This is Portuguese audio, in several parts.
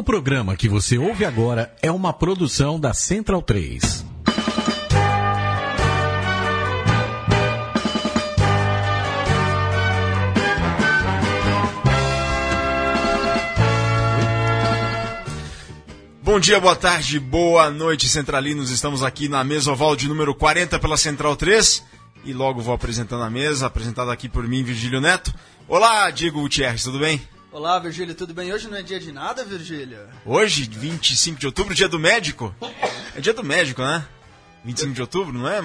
O programa que você ouve agora é uma produção da Central 3. Bom dia, boa tarde, boa noite, centralinos. Estamos aqui na mesa oval de número 40 pela Central 3 e logo vou apresentando a mesa, apresentada aqui por mim, Virgílio Neto. Olá, Diego Gutierrez, tudo bem? Olá, Virgílio, tudo bem? Hoje não é dia de nada, Virgílio? Hoje, 25 de outubro, dia do médico. É dia do médico, né? 25 de outubro, não é,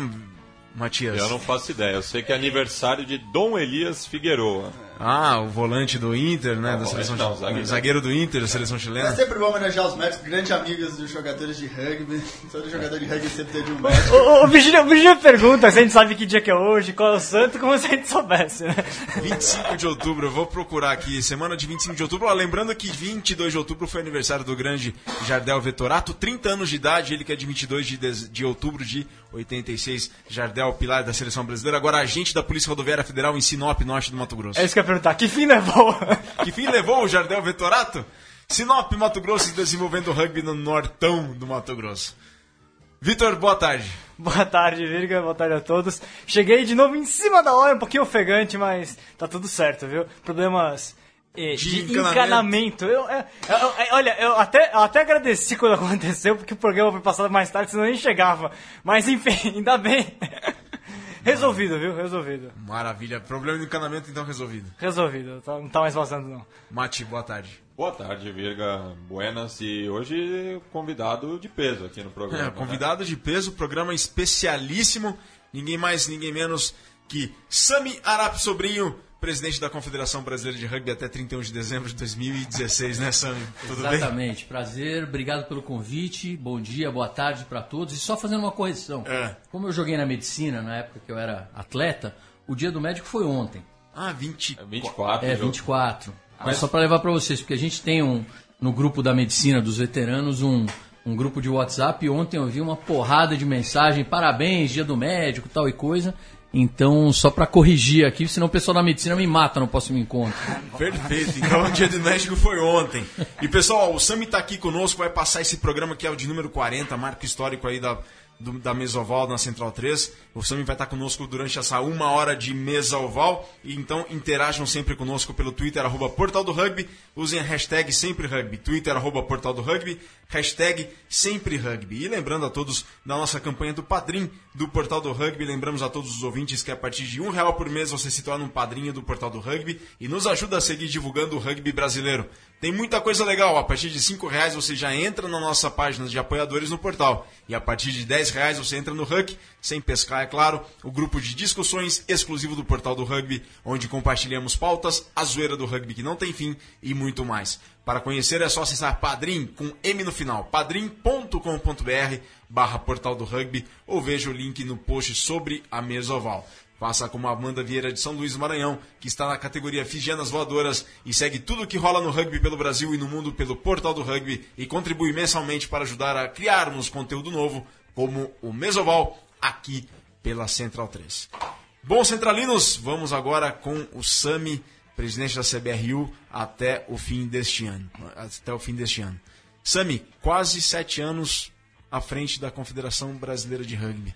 Matias? Eu não faço ideia. Eu sei que é aniversário de Dom Elias Figueroa. Ah, o volante do Inter, né? Não, da seleção não, chilena. zagueiro. zagueiro do Inter, da seleção É chilena. sempre bom homenagear os médicos, grandes amigos dos jogadores de rugby. Todo jogador de rugby sempre teve um médico. O, o, o pergunta se a gente sabe que dia que é hoje, qual é o santo, como se a gente soubesse, né? 25 de outubro, eu vou procurar aqui, semana de 25 de outubro. Ó, lembrando que 22 de outubro foi aniversário do grande Jardel Vetorato, 30 anos de idade, ele que é de 22 de, de outubro de 86. Jardel, pilar da seleção brasileira, agora agente da Polícia Rodoviária Federal em Sinop, norte do Mato Grosso. É isso que eu ia perguntar. Que fim levou? Que fim levou o Jardel Vetorato? Sinop, Mato Grosso, desenvolvendo rugby no nortão do Mato Grosso. Vitor, boa tarde. Boa tarde, Virga. Boa tarde a todos. Cheguei de novo em cima da hora, um pouquinho ofegante, mas tá tudo certo, viu? Problemas De de, encanamento. encanamento. Eu, é, eu- eu- olha, eu até, eu até agradeci quando aconteceu, porque o programa foi passado mais tarde, senão eu nem chegava. Mas enfim, ainda bem. Resolvido, viu? Resolvido. Maravilha. Problema de encanamento então resolvido. Resolvido. Tá- não tá mais vazando, não. Mati, boa tarde. Boa tarde, Virga. Buenas. E hoje convidado de peso aqui no programa. É, né? convidado de peso, programa especialíssimo. Ninguém mais, ninguém menos que Sami Arap Sobrinho, presidente da Confederação Brasileira de Rugby até 31 de dezembro de 2016, né, Sami? Tudo bem? Exatamente, prazer, obrigado pelo convite, bom dia, boa tarde para todos. E só fazendo uma correção: É. como eu joguei na medicina na época que eu era atleta, o dia do médico foi ontem, Ah, 20. É 24. é jogo. 24. Mas só para levar para vocês, porque a gente tem um no grupo da medicina dos veteranos um, um grupo de WhatsApp. E ontem eu vi uma porrada de mensagem: parabéns, dia do médico, tal e coisa. Então, só para corrigir aqui, senão o pessoal da medicina me mata no próximo encontro. Perfeito. Então o dia do México foi ontem. E pessoal, o Sami tá aqui conosco, vai passar esse programa que é o de número 40, marco histórico aí da, do- da Mesa Oval na Central 3. O Sami vai estar conosco durante essa uma hora de Mesa Oval. Então interajam sempre conosco pelo Twitter, arroba Portal do Rugby. Usem a hashtag Sempre Rugby. Twitter, arroba Portal do Rugby. Hashtag Sempre Rugby. E lembrando a todos da nossa campanha do Padrim do Portal do Rugby. Lembramos a todos os ouvintes que a partir de um real por mês você se torna um padrinho do Portal do Rugby e nos ajuda a seguir divulgando o rugby brasileiro. Tem muita coisa legal. A partir de cinco reais você já entra na nossa página de apoiadores no portal. E a partir de 10 reais você entra no Huck, sem pescar, é claro, o grupo de discussões exclusivo do Portal do Rugby, onde compartilhamos pautas, a zoeira do rugby que não tem fim e muito mais. Para conhecer é só acessar Padrim com M no final, padrim.com.br barra Portal do Rugby ou veja o link no post sobre a mesa oval. Faça como a Amanda Vieira de São Luís do Maranhão, que está na categoria Figianas Voadoras e segue tudo o que rola no rugby pelo Brasil e no mundo pelo Portal do Rugby e contribui mensalmente para ajudar a criarmos conteúdo novo, como o Mesoval, aqui pela Central 3. Bom, centralinos, vamos agora com o Sami, presidente da CBRU, até o fim deste ano. Até o fim deste ano. Sami, quase sete anos à frente da Confederação Brasileira de Rugby.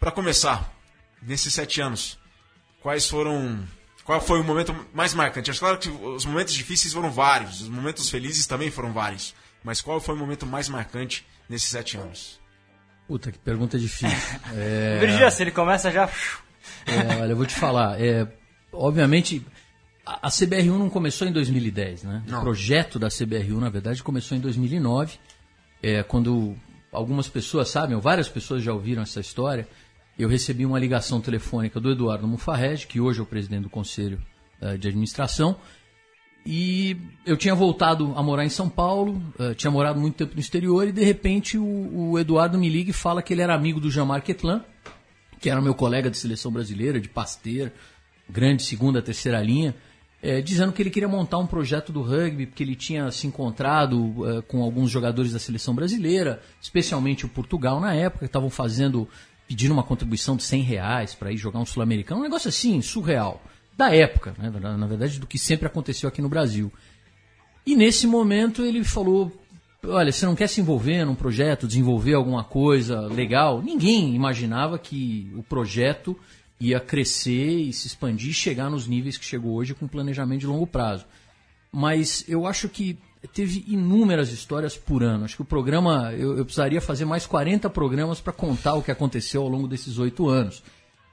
Para começar, nesses sete anos, quais foram. Qual foi o momento mais marcante? Acho claro que os momentos difíceis foram vários, os momentos felizes também foram vários. Mas qual foi o momento mais marcante nesses sete anos? Puta, que pergunta difícil. É... Virgílio, se ele começa já. É, olha, eu vou te falar. É, obviamente, a, a CBR1 não começou em 2010, né? Não. O projeto da CBR1, na verdade, começou em 2009, é, quando algumas pessoas sabem, ou várias pessoas já ouviram essa história. Eu recebi uma ligação telefônica do Eduardo Mufarrege, que hoje é o presidente do Conselho eh, de Administração, e eu tinha voltado a morar em São Paulo, eh, tinha morado muito tempo no exterior, e de repente o, o Eduardo me liga e fala que ele era amigo do Jamar Ketlan, que era meu colega de seleção brasileira, de Pasteira, grande segunda, terceira linha, eh, dizendo que ele queria montar um projeto do rugby, porque ele tinha se encontrado eh, com alguns jogadores da seleção brasileira, especialmente o Portugal na época, que estavam fazendo, pedindo uma contribuição de 100 reais para ir jogar um sul-americano, um negócio assim, surreal. Da época, né, na verdade, do que sempre aconteceu aqui no Brasil. E nesse momento ele falou: olha, você não quer se envolver num projeto, desenvolver alguma coisa legal? Ninguém imaginava que o projeto ia crescer e se expandir chegar nos níveis que chegou hoje com planejamento de longo prazo. Mas eu acho que teve inúmeras histórias por ano. Acho que o programa, eu, eu precisaria fazer mais 40 programas para contar o que aconteceu ao longo desses oito anos.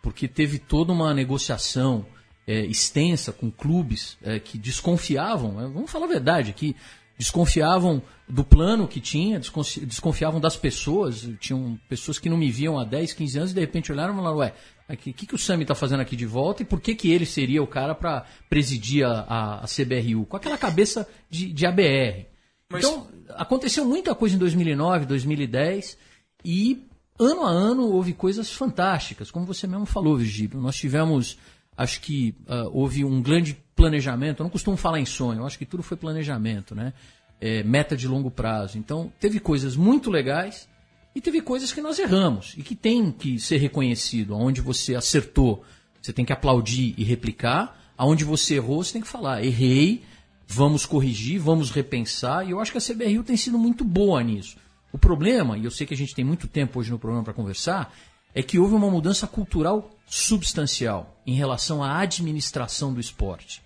Porque teve toda uma negociação é, extensa com clubes é, que desconfiavam, é, vamos falar a verdade, que desconfiavam do plano que tinha, desconfi- desconfiavam das pessoas. Tinham pessoas que não me viam há 10, 15 anos e de repente olharam e falaram, ué, o que, que, que o Sami está fazendo aqui de volta e por que, que ele seria o cara para presidir a, a, a CBRU? Com aquela cabeça de, de ABR. Mas- Então, aconteceu muita coisa em 2009, 2010 e ano a ano houve coisas fantásticas, como você mesmo falou, Virgílio. Nós tivemos, acho que ah, houve um grande planejamento. Eu não costumo falar em sonho, acho que tudo foi planejamento, né? É, meta de longo prazo. Então, teve coisas muito legais e teve coisas que nós erramos e que tem que ser reconhecido. Onde você acertou, você tem que aplaudir e replicar. Aonde você errou, você tem que falar: errei, vamos corrigir, vamos repensar. E eu acho que a CBRU tem sido muito boa nisso. O problema, e eu sei que a gente tem muito tempo hoje no programa para conversar, é que houve uma mudança cultural substancial em relação à administração do esporte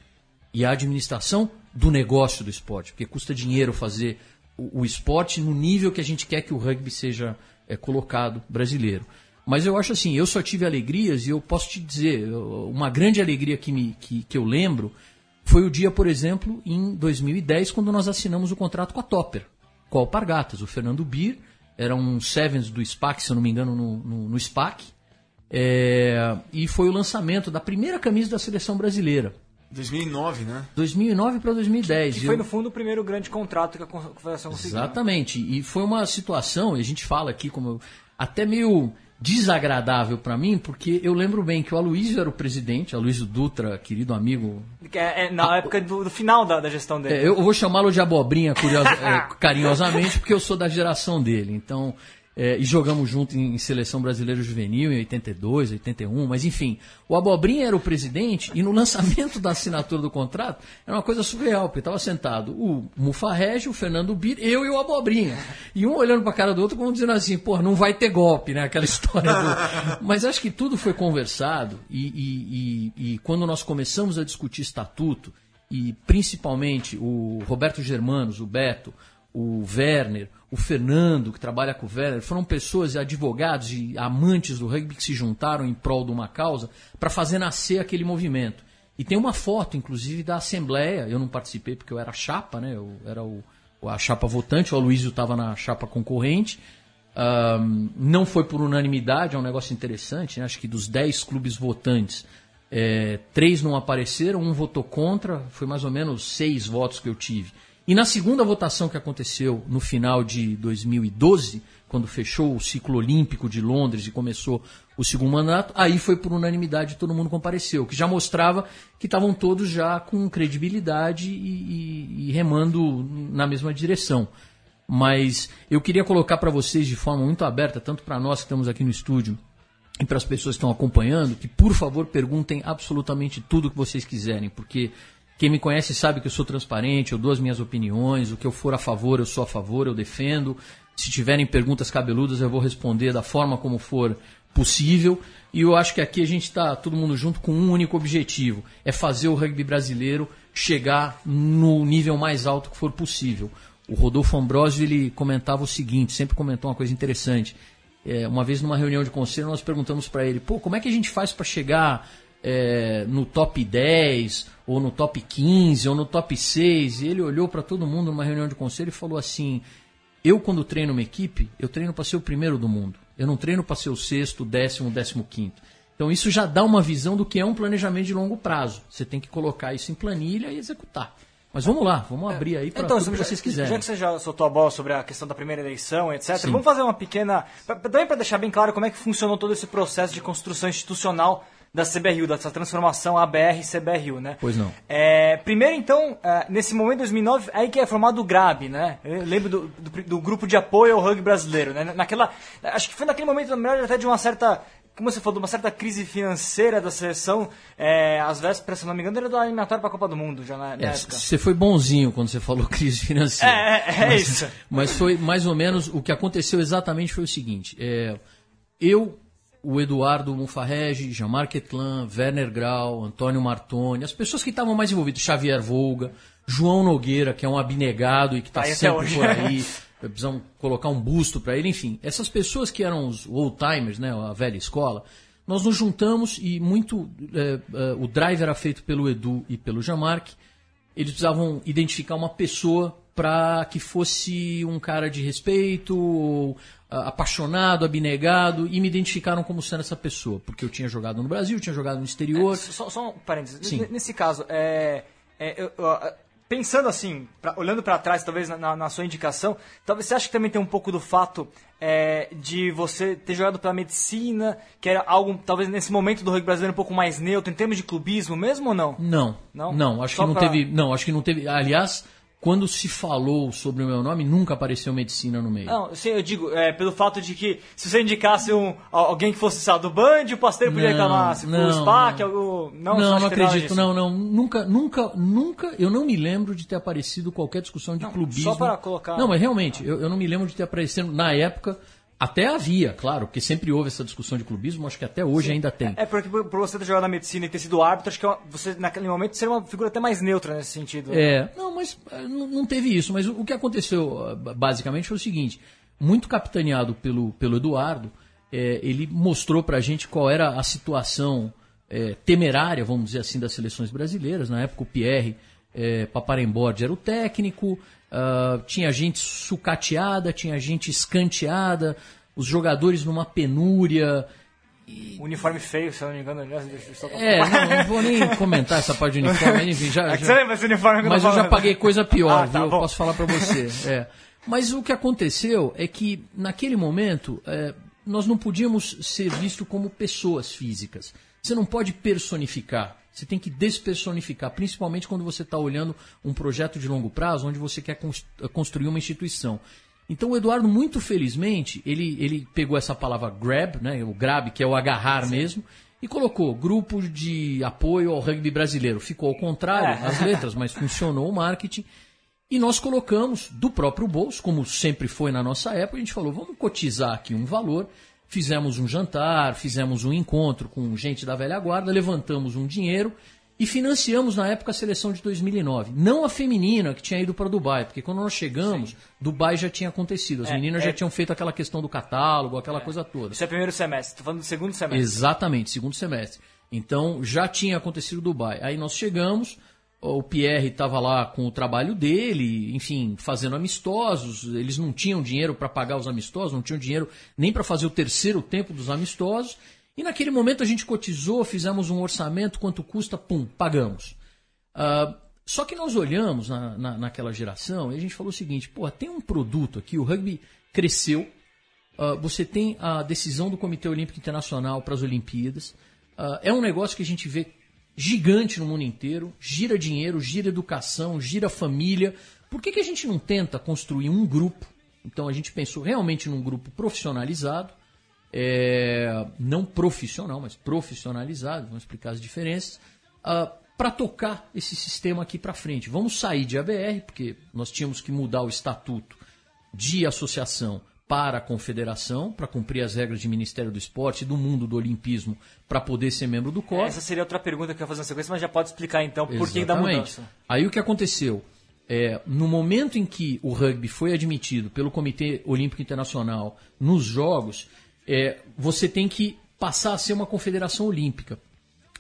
e à administração do negócio do esporte, porque custa dinheiro fazer o, o esporte no nível que a gente quer que o rugby seja é, colocado brasileiro. Mas eu acho assim, eu só tive alegrias e eu posso te dizer, uma grande alegria que, me, que, que eu lembro foi o dia, por exemplo, em 2010, quando nós assinamos o contrato com a Topper, com a Alpargatas. O Fernando Bir era um Sevens do SPAC, se eu não me engano, no, no, no SPAC. É, e foi o lançamento da primeira camisa da seleção brasileira. 2009, né? 2009 para 2010. Que E foi, eu- no fundo, o primeiro grande contrato que a Confederação conseguiu. Exatamente. E foi uma situação, e a gente fala aqui como eu- até meio desagradável para mim, porque eu lembro bem que o Aloysio era o presidente, Aloysio Dutra, querido amigo. É, é na época do, do final da, da gestão dele. É, eu vou chamá-lo de abobrinha curiosa- é, carinhosamente, porque eu sou da geração dele. Então, é, e jogamos junto em, em seleção brasileira juvenil em 82, 81, mas enfim, o Abobrinha era o presidente e no lançamento da assinatura do contrato era uma coisa surreal, porque estava sentado o Mufarrege, o Fernando Bir, eu e o Abobrinha. E um olhando para a cara do outro como dizendo assim, pô, não vai ter golpe, né? Aquela história do... Mas acho que tudo foi conversado e, e- e- e quando nós começamos a discutir estatuto, e principalmente o Roberto Germanos, o Beto, o Werner, o Fernando, que trabalha com o Werner, foram pessoas, advogados e amantes do rugby que se juntaram em prol de uma causa para fazer nascer aquele movimento. E tem uma foto, inclusive, da Assembleia, eu não participei porque eu era chapa, né? Eu era o, a chapa votante, o Aloysio estava na chapa concorrente. Ahm, não foi por unanimidade, é um negócio interessante, né? acho que dos 10 clubes votantes, é, três não apareceram, um votou contra, foi mais ou menos seis votos que eu tive. E na segunda votação que aconteceu no final de 2012, quando fechou o ciclo olímpico de Londres e começou o segundo mandato, aí foi por unanimidade todo mundo compareceu, que já mostrava que estavam todos já com credibilidade e, e- e remando na mesma direção. Mas eu queria colocar para vocês de forma muito aberta, tanto para nós que estamos aqui no estúdio e para as pessoas que estão acompanhando, que por favor perguntem absolutamente tudo que vocês quiserem, porque quem me conhece sabe que eu sou transparente, eu dou as minhas opiniões, o que eu for a favor, eu sou a favor, eu defendo. Se tiverem perguntas cabeludas, eu vou responder da forma como for possível. E eu acho que aqui a gente está todo mundo junto com um único objetivo: é fazer o rugby brasileiro chegar no nível mais alto que for possível. O Rodolfo Ambrosio ele comentava o seguinte, sempre comentou uma coisa interessante. É, uma vez numa reunião de conselho nós perguntamos para ele, pô, como é que a gente faz para chegar é, no top 10, ou no top 15, ou no top 6? E ele olhou para todo mundo numa reunião de conselho e falou assim: eu, quando treino uma equipe, eu treino para ser o primeiro do mundo. Eu não treino para ser o sexto, décimo, décimo quinto. Então isso já dá uma visão do que é um planejamento de longo prazo. Você tem que colocar isso em planilha e executar. Mas vamos lá, vamos abrir aí para Então, tudo que já- vocês quiserem. Já que você já soltou a bola sobre a questão da primeira eleição, etc., Sim. vamos fazer uma pequena. Também para deixar bem claro como é que funcionou todo esse processo de construção institucional da CBRU, dessa transformação ABR-CBRU, né? Pois não. É, primeiro, então, é, nesse momento, em 2009, aí que é formado o GRAB, né? Eu lembro do, do, do grupo de apoio ao rugby brasileiro, né? Naquela, acho que foi naquele momento, na verdade, até de uma certa como você falou, de uma certa crise financeira da seleção, é, às vésperas, se não me engano, era do eliminatório para a Copa do Mundo, já na, na É, época. você foi bonzinho quando você falou crise financeira. É, é, é mas, isso. Mas foi mais ou menos o que aconteceu exatamente foi o seguinte: é, eu, o Eduardo Mufarrege, Jean-Marc Etlan, Werner Grau, Antônio Martoni, as pessoas que estavam mais envolvidas, Xavier Volga, João Nogueira, que é um abnegado e que está Tá sempre por aí. Precisam colocar um busto para ele, enfim. Essas pessoas que eram os old timers, né, a velha escola, nós nos juntamos e muito. é, é, o drive era feito pelo Edu e pelo Jean-Marc eles precisavam identificar uma pessoa para que fosse um cara de respeito, ou, apaixonado, abnegado, e me identificaram como sendo essa pessoa, porque eu tinha jogado no Brasil, tinha jogado no exterior. Só, só um parênteses. Sim. Nesse caso, é, é, eu- eu, pensando assim, pra- olhando para trás, talvez na- na, na sua indicação, talvez você acha que também tem um pouco do fato é, de você ter jogado pela medicina, que era algo, talvez nesse momento do rugby brasileiro um pouco mais neutro, em termos de clubismo mesmo ou não? Não, Não? não, acho Só que não pra- teve, não, acho que não teve. Aliás, quando se falou sobre o meu nome, nunca apareceu medicina no meio. Não, sim, eu digo, é, pelo fato de que se você indicasse um, al- alguém que fosse, lá, do Band, o Pasteiro podia Não, reclamar, se não, o SPAC, não. algo... Não, Não, não, nada acredito, não, não. Nunca, nunca, nunca, eu não me lembro de ter aparecido qualquer discussão de Não, clubismo. só para colocar- Não, mas realmente, eu, eu não me lembro de ter aparecido. Na época, até havia, claro, porque sempre houve essa discussão de clubismo, acho que até hoje ainda tem. É porque por, você ter jogado na medicina e ter sido árbitro, acho que é você naquele momento seria uma figura até mais neutra nesse sentido. É, não, mas eh, não teve isso. Mas o que aconteceu, eh, basicamente, foi o seguinte: muito capitaneado pelo, pelo Eduardo, eh, ele mostrou pra gente qual era a situação eh, temerária, vamos dizer assim, das seleções brasileiras. Na época, o Pierre eh, Paparemborde era o técnico, ah, tinha gente sucateada, tinha gente escanteada, os jogadores numa penúria. Uniforme feio, se eu não me engano. aliás, deixa eu É, não, não vou nem comentar essa parte de uniforme, mas enfim, já, É já- você lembra esse uniforme que mas eu eu já paguei coisa pior, Ah, tá viu? Eu bom. posso falar pra você. É. Mas o que aconteceu é que, naquele momento, é, nós não podíamos ser vistos como pessoas físicas. Você não pode personificar. Você tem que despersonificar, principalmente quando você está olhando um projeto de longo prazo, onde você quer cons- construir uma instituição. Então o Eduardo, muito felizmente, ele, ele pegou essa palavra grab, né, o grab, que é o agarrar mesmo, e colocou grupo de apoio ao rugby brasileiro. Ficou ao contrário, É. as letras, mas funcionou o marketing. E nós colocamos do próprio bolso, como sempre foi na nossa época, a gente falou, vamos cotizar aqui um valor. Fizemos um jantar, fizemos um encontro com gente da velha guarda, levantamos um dinheiro e financiamos na época a seleção de 2009. Não a feminina que tinha ido para Dubai, porque quando nós chegamos, Dubai já tinha acontecido. As É, meninas é. já tinham feito aquela questão do catálogo, aquela coisa toda. Isso é primeiro semestre, tô falando do segundo semestre. Exatamente, segundo semestre. Então já tinha acontecido Dubai. Aí nós chegamos, o Pierre estava lá com o trabalho dele, enfim, fazendo amistosos. Eles não tinham dinheiro para pagar os amistosos, não tinham dinheiro nem para fazer o terceiro tempo dos amistosos. E naquele momento a gente cotizou, fizemos um orçamento, quanto custa, pum, pagamos. Ah, só que nós olhamos na, na- naquela geração e a gente falou o seguinte: pô, tem um produto aqui, o rugby cresceu, ah, você tem a decisão do Comitê Olímpico Internacional para as Olimpíadas, ah, é um negócio que a gente vê gigante no mundo inteiro, gira dinheiro, gira educação, gira família. Por que, que a gente não tenta construir um grupo? Então a gente pensou realmente num grupo profissionalizado, é, não profissional, mas profissionalizado, vamos explicar as diferenças, para tocar esse sistema aqui para frente. Vamos sair de ABR, porque nós tínhamos que mudar o estatuto de associação para a confederação, para cumprir as regras de Ministério do Esporte e do mundo do olimpismo, para poder ser membro do COS. Essa seria outra pergunta que eu ia fazer na sequência, mas já pode explicar então por que da mudança. Aí o que aconteceu? É, no momento em que o rugby foi admitido pelo Comitê Olímpico Internacional nos Jogos, é, você tem que passar a ser uma confederação olímpica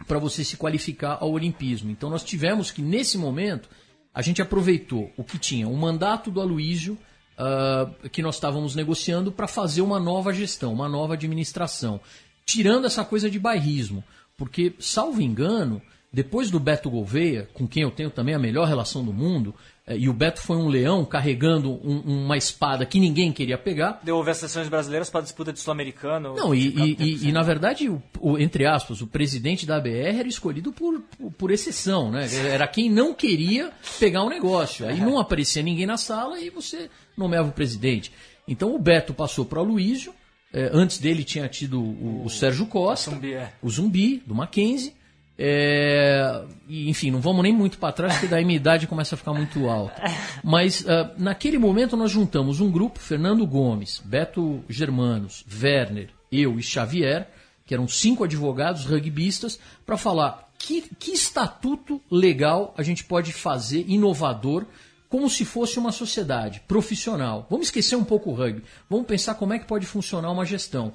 para você se qualificar ao olimpismo. Então nós tivemos que, nesse momento, a gente aproveitou o que tinha, o mandato do Aloísio, ah, que nós estávamos negociando para fazer uma nova gestão, uma nova administração, tirando essa coisa de bairrismo. Porque, salvo engano, depois do Beto Gouveia, com quem eu tenho também a melhor relação do mundo, e o Beto foi um leão carregando um- uma espada que ninguém queria pegar, Devolver as seleções brasileiras para a disputa de sul-americano. não, e, e- e- e, na verdade, o, o- entre aspas, o presidente da ABR era escolhido por, por, por exceção, né? Era quem não queria pegar o negócio. Aí não aparecia ninguém na sala e você nomeava o presidente. Então o Beto passou para o Luísio, É, antes dele tinha tido o, o Sérgio Costa, Zumbi, é. o Zumbi, do Mackenzie. É, enfim, não vamos nem muito para trás, porque daí minha idade começa a ficar muito alta. Mas ah, naquele momento nós juntamos um grupo, Fernando Gomes, Beto Germanos, Werner, eu e Xavier, que eram cinco advogados rugbistas, para falar que, que estatuto legal a gente pode fazer, inovador, como se fosse uma sociedade profissional. Vamos esquecer um pouco o rugby, vamos pensar como é que pode funcionar uma gestão.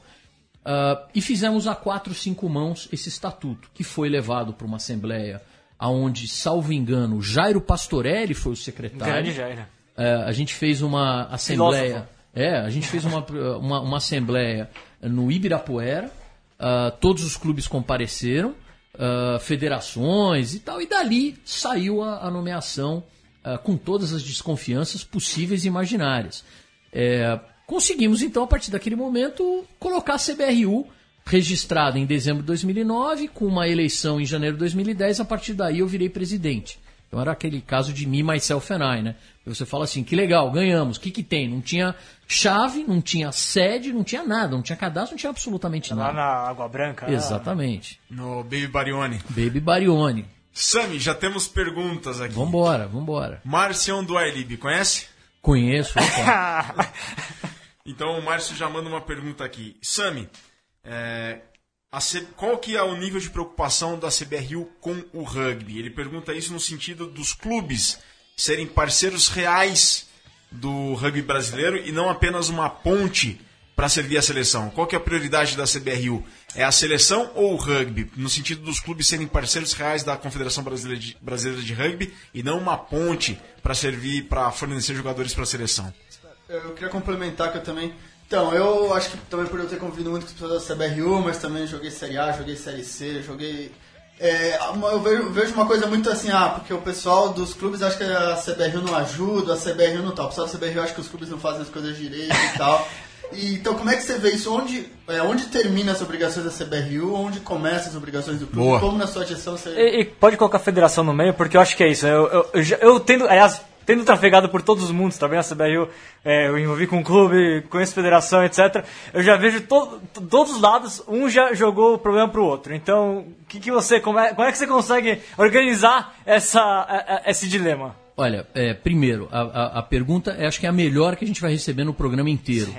Ah, e fizemos a quatro, cinco mãos esse estatuto, que foi levado para uma assembleia aonde, salvo engano, Jairo Pastorelli foi o secretário. Grande Jair. É, a gente fez uma assembleia. Filósofo. É, a gente fez uma, uma, uma assembleia no Ibirapuera. ah, todos os clubes compareceram, ah, federações e tal, e dali saiu a, a nomeação com todas as desconfianças possíveis e imaginárias. É, conseguimos, então, a partir daquele momento, colocar a CBRU registrada em dezembro de 2009, com uma eleição em janeiro de 2010. A partir daí eu virei presidente. Então era aquele caso de me, myself and I, né? Você fala assim, que legal, ganhamos. O que, que tem? Não tinha chave, não tinha sede, não tinha nada, não tinha cadastro, não tinha absolutamente Lá nada. na Água Branca. né? Exatamente. No Baby Barione. Baby Barione. Sami, já temos perguntas aqui. Vambora, vambora. Marcião do Ailib, conhece? Conheço. Então o Márcio já manda uma pergunta aqui. Sami, é, C- qual que é o nível de preocupação da CBRU com o rugby? Ele pergunta isso no sentido dos clubes serem parceiros reais do rugby brasileiro e não apenas uma ponte para servir a seleção. Qual que é a prioridade da CBRU? É a seleção ou o rugby? No sentido dos clubes serem parceiros reais da Confederação Brasileira de, Brasileira de Rugby e não uma ponte para servir, para fornecer jogadores para a seleção. Eu queria complementar que eu também. Então, eu acho que também por eu ter convivido muito com as pessoas da CBRU, mas também joguei Série A, joguei Série C, joguei. É, eu vejo, vejo uma coisa muito assim, ah, porque o pessoal dos clubes acha que a CBRU não ajuda, a CBRU não tal. O pessoal da CBRU acha que os clubes não fazem as coisas direito e tal. E, então, como é que você vê isso? Onde, é, onde termina as obrigações da CBRU? Onde começam as obrigações do clube? Boa. Como na sua gestão você. E, e pode colocar a federação no meio, porque eu acho que é isso. Eu, eu, eu, eu tendo, aliás, tendo trafegado por todos os mundos, também a CBRU, é, eu envolvi com o clube, conheço federação, etc. Eu já vejo to, to- todos os lados, um já jogou o problema pro outro. Então, o que, que você, como é, como é que você consegue organizar essa, a- a- esse dilema? Olha, é, primeiro, a, a- a pergunta é, acho que é a melhor que a gente vai receber no programa inteiro.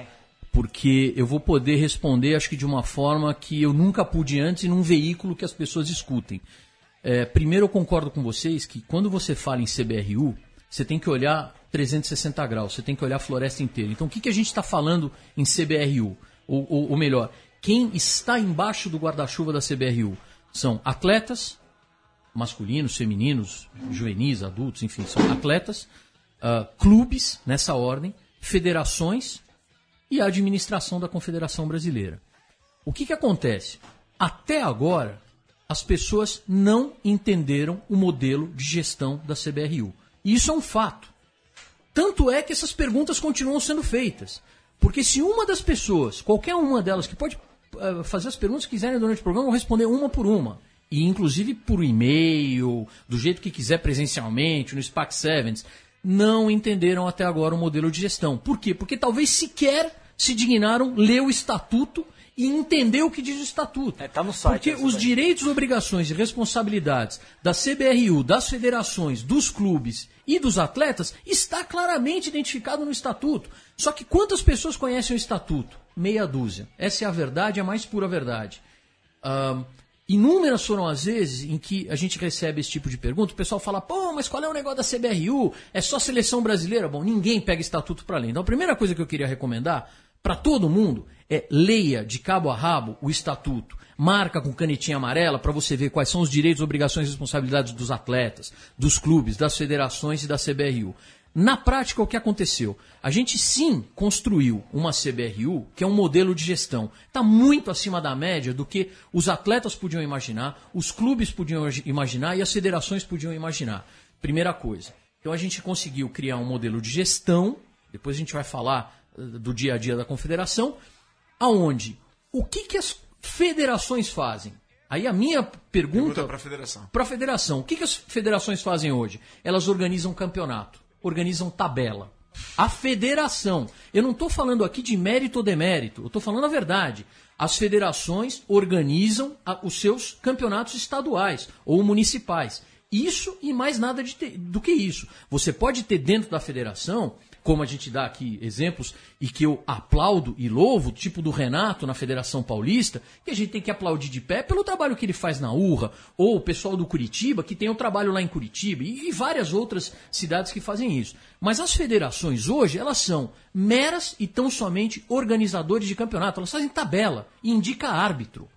Porque eu vou poder responder, acho que de uma forma que eu nunca pude antes e num veículo que as pessoas escutem. É, primeiro, eu concordo com vocês que quando você fala em CBRU, você tem que olhar 360 graus, você tem que olhar a floresta inteira. Então, o que, que a gente está falando em CBRU? Ou, ou, ou melhor, quem está embaixo do guarda-chuva da CBRU? São atletas, masculinos, femininos, juvenis, adultos, enfim, são atletas, ah, clubes, nessa ordem, federações e a administração da Confederação Brasileira. O que, que acontece? Até agora, as pessoas não entenderam o modelo de gestão da CBRU. E isso é um fato. Tanto é que essas perguntas continuam sendo feitas. Porque se uma das pessoas, qualquer uma delas, que pode eh, fazer as perguntas que quiserem durante o programa, vão responder uma por uma. E inclusive por e-mail, do jeito que quiser presencialmente, no SPAC Sevens, não entenderam até agora o modelo de gestão. Por quê? Porque talvez sequer se dignaram ler o estatuto e entender o que diz o estatuto. É, tá no site, Porque os daí. direitos, obrigações e responsabilidades da CBRU, das federações, dos clubes e dos atletas está claramente identificado no estatuto. Só que quantas pessoas conhecem o estatuto? Meia dúzia. Essa é a verdade, a mais pura verdade. Ahn, inúmeras foram as vezes em que a gente recebe esse tipo de pergunta, o pessoal fala, pô, mas qual é o negócio da CBRU? É só seleção brasileira? Bom, ninguém pega estatuto para ler. Então a primeira coisa que eu queria recomendar para todo mundo é leia de cabo a rabo o estatuto. Marca com canetinha amarela para você ver quais são os direitos, obrigações e responsabilidades dos atletas, dos clubes, das federações e da CBRU. Na prática, o que aconteceu? A gente sim construiu uma CBRU que é um modelo de gestão. Está muito acima da média do que os atletas podiam imaginar, os clubes podiam imaginar e as federações podiam imaginar. Primeira coisa. Então a gente conseguiu criar um modelo de gestão, depois a gente vai falar do dia a dia da confederação, aonde o que, que as federações fazem? Aí a minha pergunta para a federação. para a federação. O que, que as federações fazem hoje? Elas organizam campeonato, organizam tabela. A federação. Eu não estou falando aqui de mérito ou demérito, eu estou falando a verdade. As federações organizam a, os seus campeonatos estaduais ou municipais. Isso e mais nada de do que isso. Você pode ter dentro da federação como a gente dá aqui exemplos e que eu aplaudo e louvo, tipo do Renato na Federação Paulista, que a gente tem que aplaudir de pé pelo trabalho que ele faz na Urra, ou o pessoal do Curitiba, que tem o trabalho lá em Curitiba, e, e várias outras cidades que fazem isso. Mas as federações hoje, elas são meras e tão somente organizadores de campeonato, elas fazem tabela e indica árbitro.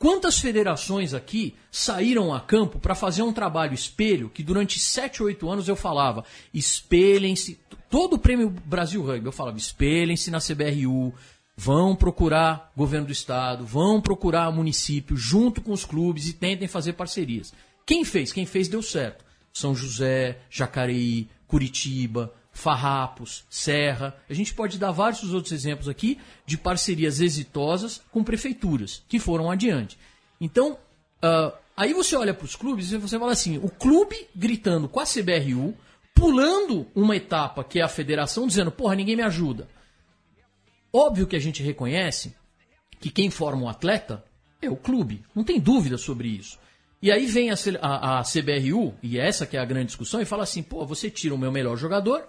Quantas federações aqui saíram a campo para fazer um trabalho espelho que durante 7, 8 anos eu falava, espelhem-se, todo o prêmio Brasil Rugby eu falava, espelhem-se na CBRU, vão procurar governo do estado, vão procurar município junto com os clubes e tentem fazer parcerias. Quem fez? Quem fez deu certo. São José, Jacareí, Curitiba, Farrapos, Serra. A gente pode dar vários outros exemplos aqui de parcerias exitosas com prefeituras que foram adiante. Então, uh, aí você olha para os clubes e você fala assim: o clube gritando com a CBRU, pulando uma etapa que é a federação, dizendo, porra, ninguém me ajuda. Óbvio que a gente reconhece que quem forma um atleta é o clube, não tem dúvida sobre isso. E aí vem a, a, a CBRU, e essa que é a grande discussão, e fala assim: pô, você tira o meu melhor jogador,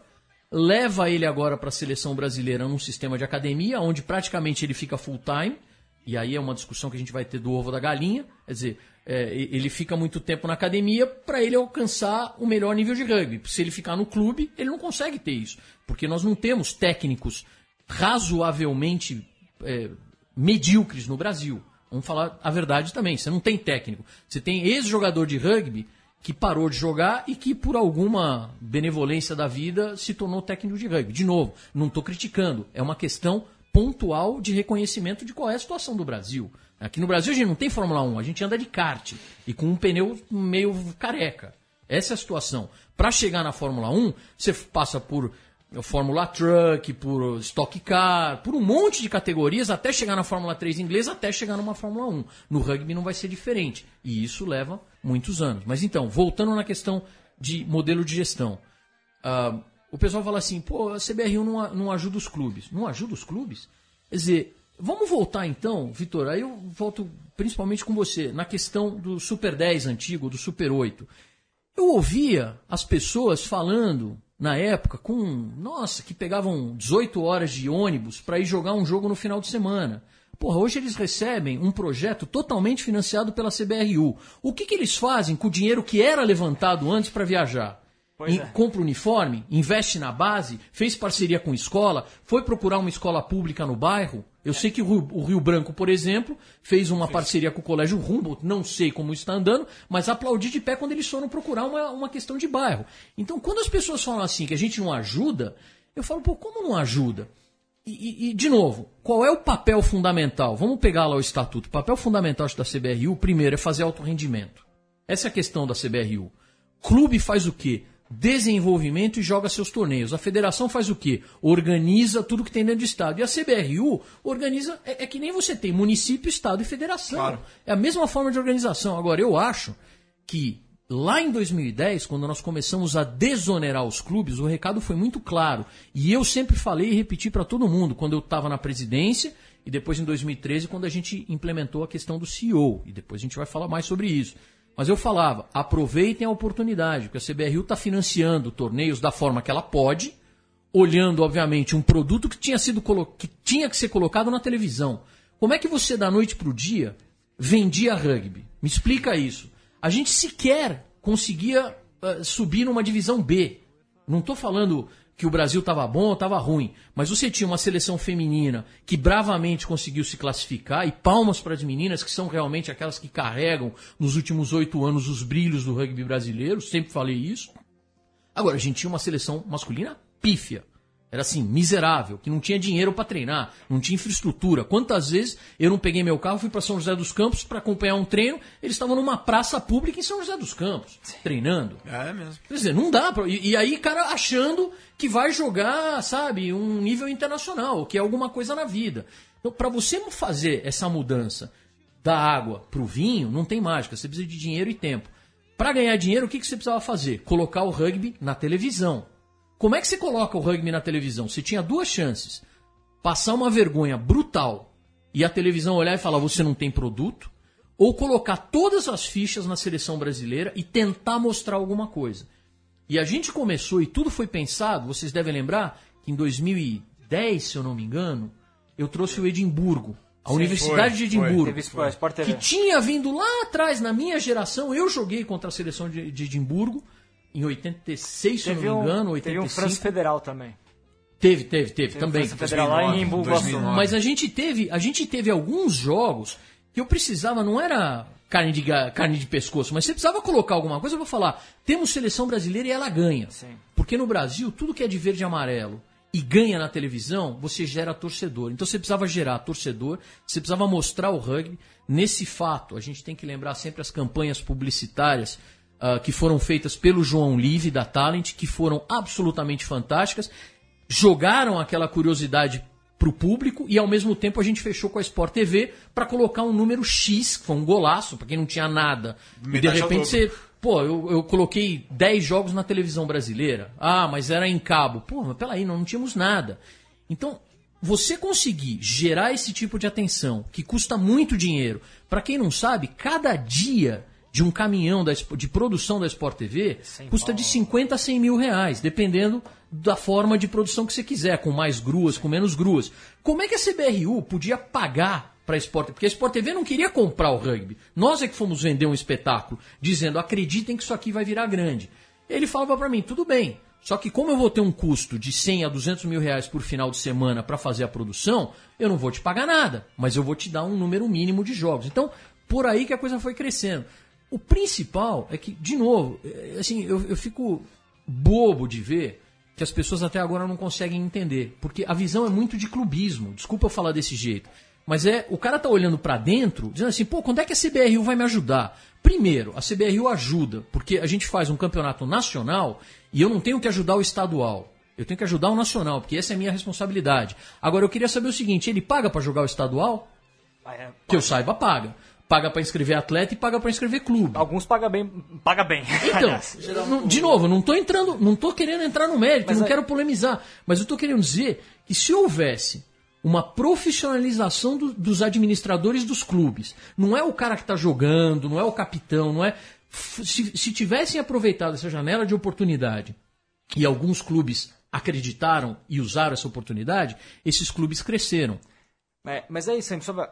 leva ele agora para a seleção brasileira num sistema de academia, onde praticamente ele fica full time, e aí é uma discussão que a gente vai ter do ovo da galinha, quer dizer, é, ele fica muito tempo na academia para ele alcançar o melhor nível de rugby. Se ele ficar no clube, ele não consegue ter isso, porque nós não temos técnicos razoavelmente é, medíocres no Brasil. Vamos falar a verdade também, você não tem técnico. Você tem ex-jogador de rugby que parou de jogar e que, por alguma benevolência da vida, se tornou técnico de rugby. De novo, não estou criticando, é uma questão pontual de reconhecimento de qual é a situação do Brasil. Aqui no Brasil a gente não tem Fórmula 1, a gente anda de kart e com um pneu meio careca. Essa é a situação. Para chegar na Fórmula 1, você passa por Fórmula Truck, por Stock Car, por um monte de categorias até chegar na Fórmula 3 inglesa, até chegar numa Fórmula 1. No rugby não vai ser diferente. E isso leva muitos anos. Mas então, voltando na questão de modelo de gestão. Uh, o pessoal fala assim, pô, a CBRU não, não ajuda os clubes. Não ajuda os clubes? Quer dizer, vamos voltar então, Vitor, aí eu volto principalmente com você, na questão do Super 10 antigo, do Super 8. Eu ouvia as pessoas falando na época, com, nossa, que pegavam 18 horas de ônibus para ir jogar um jogo no final de semana. Porra, hoje eles recebem um projeto totalmente financiado pela CBRU. O que, que eles fazem com o dinheiro que era levantado antes para viajar? É. Compra uniforme, investe na base, fez parceria com escola, foi procurar uma escola pública no bairro. Eu sei que o Rio, o Rio Branco, por exemplo, fez uma Sim. parceria com o Colégio Humboldt, não sei como está andando, mas aplaudi de pé quando eles foram procurar uma, uma questão de bairro. Então, quando as pessoas falam assim, que a gente não ajuda, eu falo, pô, como não ajuda? E, e, de novo, qual é o papel fundamental? Vamos pegar lá o estatuto. O papel fundamental da CBRU, primeiro, é fazer alto rendimento. Essa é a questão da CBRU. Clube faz o quê? desenvolvimento e joga seus torneios. A federação faz o quê? Organiza tudo que tem dentro do estado. E a CBRU organiza, é, é que nem você tem município, estado e federação. Claro. É a mesma forma de organização. Agora, eu acho que lá em 2010, quando nós começamos a desonerar os clubes, o recado foi muito claro. E eu sempre falei e repeti para todo mundo, quando eu estava na presidência e depois em 2013, quando a gente implementou a questão do CEO. E depois a gente vai falar mais sobre isso. Mas eu falava, aproveitem a oportunidade, porque a CBRU está financiando torneios da forma que ela pode, olhando, obviamente, um produto que tinha, sido que tinha que ser colocado na televisão. Como é que você, da noite para o dia, vendia rugby? Me explica isso. A gente sequer conseguia uh, subir numa divisão B. Não estou falando que o Brasil estava bom ou estava ruim, mas você tinha uma seleção feminina que bravamente conseguiu se classificar, e palmas para as meninas, que são realmente aquelas que carregam nos últimos oito anos os brilhos do rugby brasileiro, sempre falei isso. Agora, a gente tinha uma seleção masculina pífia. Era assim, miserável, que não tinha dinheiro para treinar, não tinha infraestrutura. Quantas vezes eu não peguei meu carro, fui para São José dos Campos para acompanhar um treino, eles estavam numa praça pública em São José dos Campos, treinando. É mesmo. Quer dizer, não dá pra... E, e aí, cara, achando que vai jogar, sabe, um nível internacional, que é alguma coisa na vida. Então, para você fazer essa mudança da água para o vinho, não tem mágica, você precisa de dinheiro e tempo. Para ganhar dinheiro, o que, que você precisava fazer? Colocar o rugby na televisão. Como é que você coloca o rugby na televisão? Você tinha duas chances. passar uma vergonha brutal e a televisão olhar e falar você não tem produto, ou colocar todas as fichas na seleção brasileira e tentar mostrar alguma coisa. E a gente começou e tudo foi pensado, vocês devem lembrar que em 2010, se eu não me engano, eu trouxe o Edimburgo, a Universidade foi, de Edimburgo, TV. que tinha vindo lá atrás, na minha geração, eu joguei contra a seleção de, de Edimburgo, em 86, se eu Teve não me um, engano, teve 85. um França Federal também. Teve, teve, teve, Teve também. um França Federal lá 2009, em Embu 2009. Mas a gente teve, a gente teve alguns jogos que eu precisava, não era carne de, carne de pescoço, mas você precisava colocar alguma coisa para falar. Temos seleção brasileira e ela ganha. Sim. Porque no Brasil, tudo que é de verde e amarelo e ganha na televisão, você gera torcedor. Então você precisava gerar torcedor, você precisava mostrar o rugby. Nesse fato, a gente tem que lembrar sempre as campanhas publicitárias ah, que foram feitas pelo João Live da Talent, que foram absolutamente fantásticas jogaram aquela curiosidade para o público e ao mesmo tempo a gente fechou com a Sport TV para colocar um número X, que foi um golaço, para quem não tinha nada. e de repente você. Pô, eu, eu coloquei 10 jogos na televisão brasileira. Ah, mas era em cabo. Pô, mas peraí, não, não tínhamos nada. Então, você conseguir gerar esse tipo de atenção, que custa muito dinheiro. Para quem não sabe, cada dia de um caminhão da, de produção da Sport TV custa de 50 a 100 mil reais, dependendo da forma de produção que você quiser, com mais gruas, com menos gruas. Como é que a CBRU podia pagar para a Sport TV? Porque a Sport TV não queria comprar o rugby. Nós é que fomos vender um espetáculo, dizendo, acreditem que isso aqui vai virar grande. Ele falava para mim, tudo bem, só que como eu vou ter um custo de 100 a 200 mil reais por final de semana para fazer a produção, eu não vou te pagar nada, mas eu vou te dar um número mínimo de jogos. Então, por aí que a coisa foi crescendo. O principal é que, de novo, é, assim, eu, eu fico bobo de ver que as pessoas até agora não conseguem entender, porque a visão é muito de clubismo. Desculpa eu falar desse jeito, mas é o cara tá olhando para dentro, dizendo assim, pô, quando é que a CBRU vai me ajudar? Primeiro, a CBRU ajuda, porque a gente faz um campeonato nacional e eu não tenho que ajudar o estadual. Eu tenho que ajudar o nacional, porque essa é a minha responsabilidade. Agora eu queria saber o seguinte, ele paga para jogar o estadual? Ah, é. Que eu saiba, paga. Paga para inscrever atleta e paga para inscrever clube. Alguns pagam bem. Paga bem. Então, não- de novo, não tô entrando, não tô querendo entrar no mérito, Mas não é- quero polemizar, mas eu tô querendo dizer que se houvesse uma profissionalização do- dos administradores dos clubes, não é o cara que está jogando, não é o capitão, não é se, se tivessem aproveitado essa janela de oportunidade e alguns clubes acreditaram e usaram essa oportunidade, esses clubes cresceram. É, mas é isso, sobre.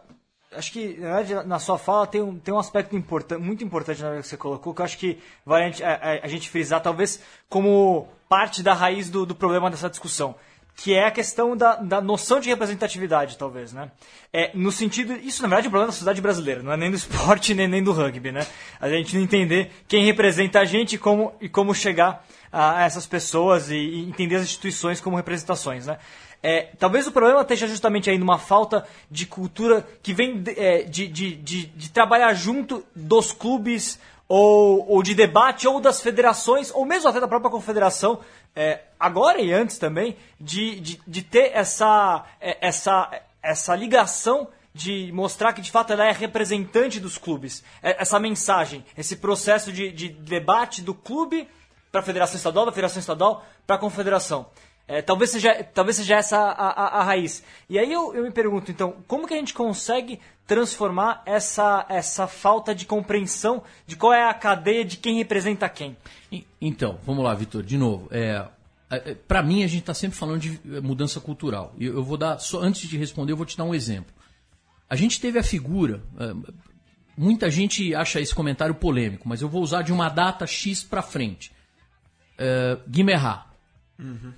Acho que, na verdade, na sua fala tem um, tem um aspecto muito importante na hora que você colocou, que eu acho que vale a, gente- a- a- gente frisar, talvez, como parte da raiz do, do problema dessa discussão, que é a questão da, da noção de representatividade, talvez, né? É, no sentido, isso na verdade é um problema da sociedade brasileira, não é nem do esporte nem, nem do rugby, né? A gente não entender quem representa a gente e como, e como chegar a essas pessoas e, e entender as instituições como representações, né? É, talvez o problema esteja justamente aí numa falta de cultura que vem de, é, de, de, de, de trabalhar junto dos clubes ou, ou de debate ou das federações ou mesmo até da própria confederação é, agora e antes também de, de, de ter essa, é, essa, essa ligação de mostrar que de fato ela é representante dos clubes. É- essa mensagem esse processo de, de debate do clube para a federação estadual da federação estadual para a confederação é, talvez, seja, talvez seja essa a, a- a raiz. E aí eu, eu me pergunto, então, como que a gente consegue transformar essa, essa falta de compreensão de qual é a cadeia de quem representa quem? Então, vamos lá, Vitor, de novo. É, para mim, a gente está sempre falando de eh, mudança cultural. Eu, eu vou dar, só antes de responder, eu vou te dar um exemplo. A gente teve a figura. muita gente acha esse comentário polêmico, mas eu vou usar de uma data X para frente. Uh, Guimerá.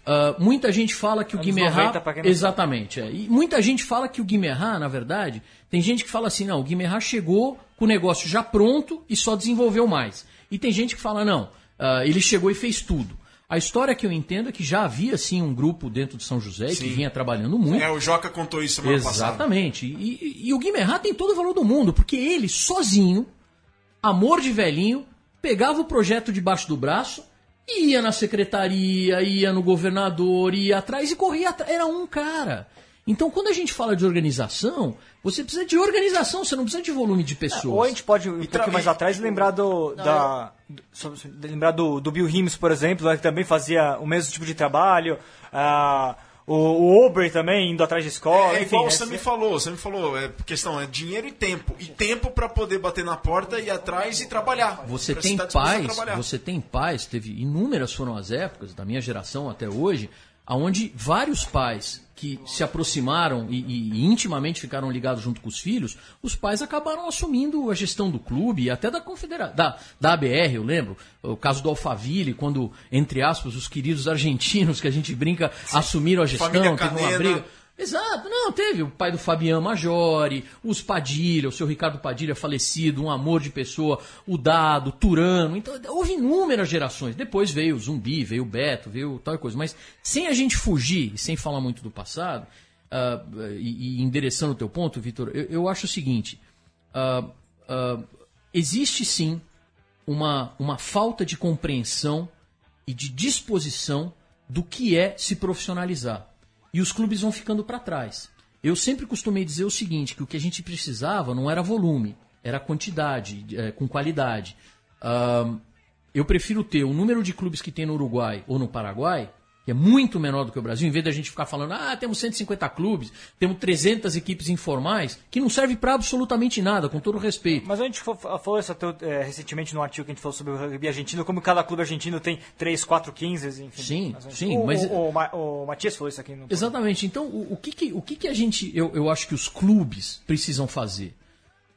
Ah, muita gente fala que o Anos Guimerá. 90, pra quem não Exatamente. é. E muita gente fala que o Guimerá, na verdade, tem gente que fala assim: não, o Guimerá chegou com o negócio já pronto e só desenvolveu mais. E tem gente que fala: não, ah, ele chegou e fez tudo. A história que eu entendo é que já havia sim um grupo dentro de São José que Sim. vinha trabalhando muito. É, o Joca contou isso semana passada. Exatamente. E, e- e o Guimerá tem todo o valor do mundo, porque ele, sozinho, amor de velhinho, pegava o projeto debaixo do braço, ia na secretaria, ia no governador, ia atrás e corria atrás. Era um cara. Então, quando a gente fala de organização, você precisa de organização, você não precisa de volume de pessoas. Ou a gente pode ir um pouquinho mais atrás e lembrar do. da, do- lembrar do, do Bill Himes, por exemplo, que também fazia o mesmo tipo de trabalho. ah, o, o Uber também indo atrás de escola. É enfim, igual né? Sammy falou, o Sammy falou, é questão é dinheiro e tempo. E tempo pra poder bater na porta, ir atrás e trabalhar. Você tem pais, você tem pais, teve inúmeras foram as épocas da minha geração até hoje, aonde vários pais que se aproximaram e, e- intimamente ficaram ligados junto com os filhos, os pais acabaram assumindo a gestão do clube e até da confederação, da, da ABR, eu lembro, o caso do Alphaville, quando, entre aspas, os queridos argentinos que a gente brinca assumiram a gestão, Família teve uma briga. Exato, não, teve o pai do Fabiano Majori, os Padilha, o seu Ricardo Padilha falecido, um amor de pessoa, o Dado, Turano, então houve inúmeras gerações. Depois veio o Zumbi, veio o Beto, veio tal coisa. Mas sem a gente fugir, sem falar muito do passado, ah, e, e endereçando o teu ponto, Vitor, eu, eu acho o seguinte, ah, ah, existe sim uma, uma falta de compreensão e de disposição do que é se profissionalizar. E os clubes vão ficando para trás. Eu sempre costumei dizer o seguinte, que o que a gente precisava não era volume, era quantidade, eh, com qualidade. Ahn, eu prefiro ter o número de clubes que tem no Uruguai ou no Paraguai, que é muito menor do que o Brasil, em vez da gente ficar falando, ah, temos 150 clubes, temos 300 equipes informais, que não serve para absolutamente nada, com todo respeito. Mas a gente falou isso até, é, recentemente no artigo que a gente falou sobre o rugby argentino, como cada clube argentino tem 3, 4, 15, enfim. Sim, Mas, sim, o, mas- O, o, o Matias falou isso aqui no. Exatamente. Então, o, o que, que- o que, que a gente. Eu, eu acho que os clubes precisam fazer?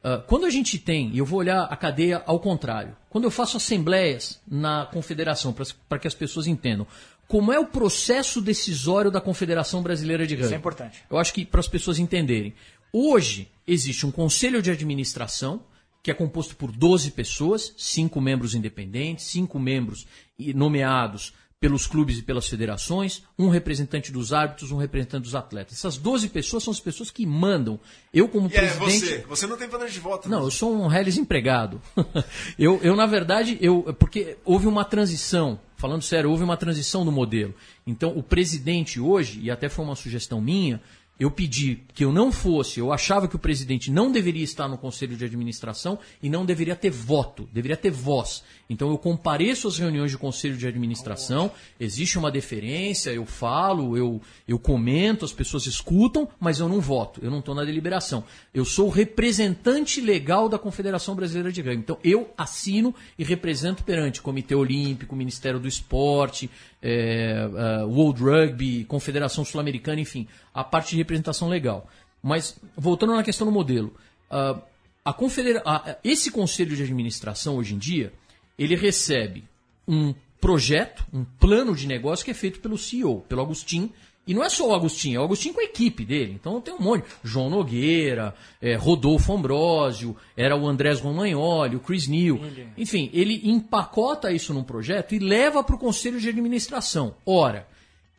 Ah, quando a gente tem, e eu vou olhar a cadeia ao contrário, quando eu faço assembleias na confederação, para que as pessoas entendam, como é o processo decisório da Confederação Brasileira de Rugby? Isso é importante. Eu acho que para as pessoas entenderem. Hoje existe um conselho de administração que é composto por 12 pessoas, cinco membros independentes, cinco membros nomeados pelos clubes e pelas federações, um representante dos árbitros, um representante dos atletas. Essas 12 pessoas são as pessoas que mandam. Eu como E é presidente você, você não tem poder de voto. não, né? eu sou um reles empregado. eu, eu, na verdade, eu porque houve uma transição, falando sério, houve uma transição do modelo. Então, o presidente hoje, e até foi uma sugestão minha, eu pedi que eu não fosse, eu achava que o presidente não deveria estar no conselho de administração e não deveria ter voto, deveria ter voz. Então eu compareço às reuniões de conselho de administração, existe uma deferência, eu falo, eu, eu comento, as pessoas escutam, mas eu não voto, eu não estou na deliberação. Eu sou o representante legal da Confederação Brasileira de Rugby. Então eu assino e represento perante Comitê Olímpico, Ministério do Esporte, é, é, World Rugby, Confederação Sul-Americana, enfim, a parte de representação legal. Mas, voltando na questão do modelo, ah, a confedera a- esse conselho de administração, hoje em dia, ele recebe um projeto, um plano de negócio que é feito pelo CEO, pelo Agostinho, e não é só o Agostinho, é o Agostinho com a equipe dele. Então tem um monte. João Nogueira, é, Rodolfo Ambrosio, era o Andrés Romagnoli, o Chris Neal. Enfim, ele empacota isso num projeto e leva para o conselho de administração. Ora,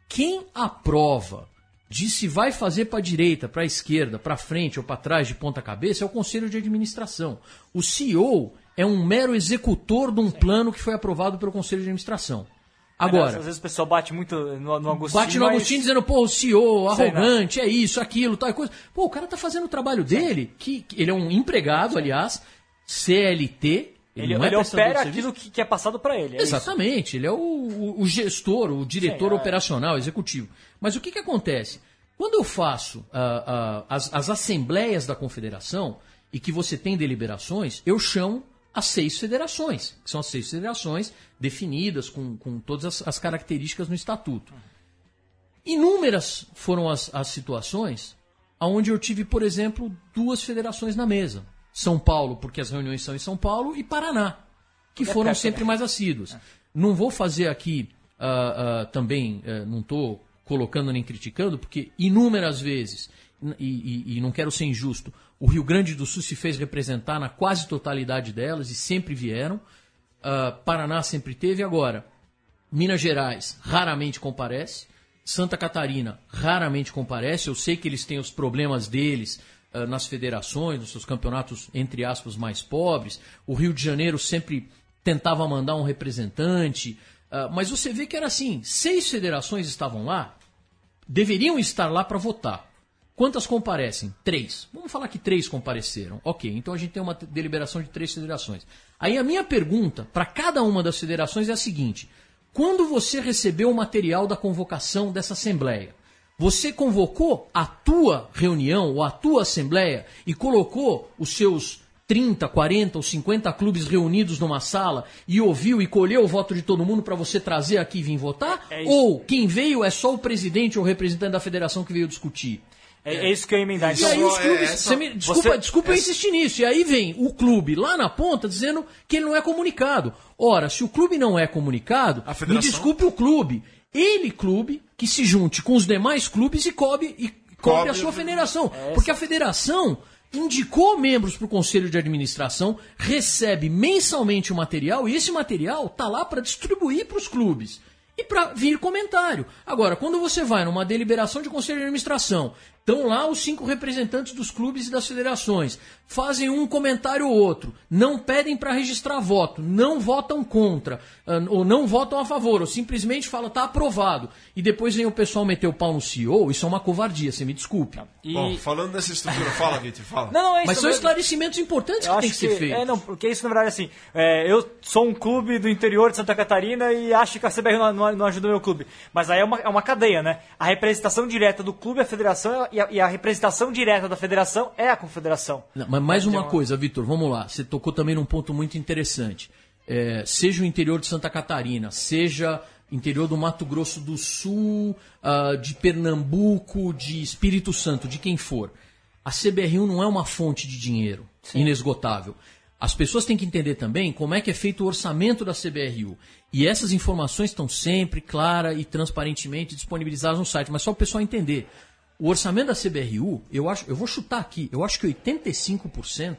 quem aprova de se vai fazer para a direita, para a esquerda, para frente ou para trás de ponta cabeça é o conselho de administração. O CEO é um mero executor de um plano que foi aprovado pelo conselho de administração. Agora, às vezes o pessoal bate muito no, no Agostinho. bate no mas- Agostinho dizendo, pô, o CEO, arrogante, é isso, aquilo, tal coisa. Pô, o cara tá fazendo o trabalho dele, que, que ele é um empregado, aliás, CLT. Ele, não é ele opera aquilo que, que é passado para ele. é isso. Exatamente, ele é o, o- o gestor, o diretor Sim, é. operacional, executivo. Mas o que, que acontece? Quando eu faço ah, ah, as, as assembleias da confederação e que você tem deliberações, eu chamo as seis federações, que são as seis federações definidas com, com todas as, as características no estatuto. Inúmeras foram as, as situações onde eu tive, por exemplo, duas federações na mesa. São Paulo, porque as reuniões são em São Paulo, e Paraná, que foram perto, sempre né? mais assíduas. Não vou fazer aqui ah, ah, também, eh, não estou colocando nem criticando, porque inúmeras vezes, e, e- e não quero ser injusto, o Rio Grande do Sul se fez representar na quase totalidade delas e sempre vieram. Ah, Paraná sempre teve. Agora, Minas Gerais raramente comparece. Santa Catarina raramente comparece. Eu sei que eles têm os problemas deles nas federações, nos seus campeonatos, entre aspas, mais pobres. O Rio de Janeiro sempre tentava mandar um representante. ah, mas você vê que era assim: seis federações estavam lá, deveriam estar lá para votar. Quantas comparecem? Três. Vamos falar que três compareceram. Ok, então a gente tem uma deliberação de três federações. Aí a minha pergunta para cada uma das federações é a seguinte: quando você recebeu o material da convocação dessa assembleia, Você convocou a tua reunião ou a tua assembleia e colocou os seus 30, 40 ou 50 clubes reunidos numa sala e ouviu e colheu o voto de todo mundo para você trazer aqui e vir votar? É ou quem veio é só o presidente ou o representante da federação que veio discutir? É, é isso que eu ia emendar. E Então, aí os é, clubes. essa- você me- desculpa, você- desculpa eu insistir nisso. E aí vem o clube lá na ponta dizendo que ele não é comunicado. Ora, se o clube não é comunicado, me desculpe o clube. Ele, clube, que se junte com os demais clubes e cobre, e cobre, Cobre a sua federação. Porque a federação indicou membros para o conselho de administração, recebe mensalmente o material e esse material tá lá para distribuir para os clubes e para vir comentário. Agora, quando você vai numa deliberação de conselho de administração, estão lá os cinco representantes dos clubes e das federações, fazem um comentário ou outro, não pedem para registrar voto, não votam contra, ah, ou não votam a favor, ou simplesmente falam tá aprovado, e depois vem o pessoal meter o pau no CEO, isso é uma covardia, você me desculpe. e- Bom, falando dessa estrutura, fala, Vitor, fala. Não, não, é isso. Mas são eu- esclarecimentos importantes eu que tem acho que ser feitos. É, não, porque isso na verdade assim. é, eu sou um clube do interior de Santa Catarina e acho que a CBR não, não, não ajuda o meu clube. Mas aí é uma, é uma cadeia, né? A representação direta do clube é a federação e a, e a representação direta da federação é a confederação. Não, mas mais uma coisa, Vitor, vamos lá. Você tocou também num ponto muito interessante. É, seja o interior de Santa Catarina, seja interior do Mato Grosso do Sul, ah, de Pernambuco, de Espírito Santo, de quem for. A CBR1 não é uma fonte de dinheiro inesgotável. As pessoas têm que entender também como é que é feito o orçamento da CBRU. E essas informações estão sempre claras e transparentemente disponibilizadas no site, mas só para o pessoal entender. O orçamento da CBRU, eu acho, eu vou chutar aqui, eu acho que 85%,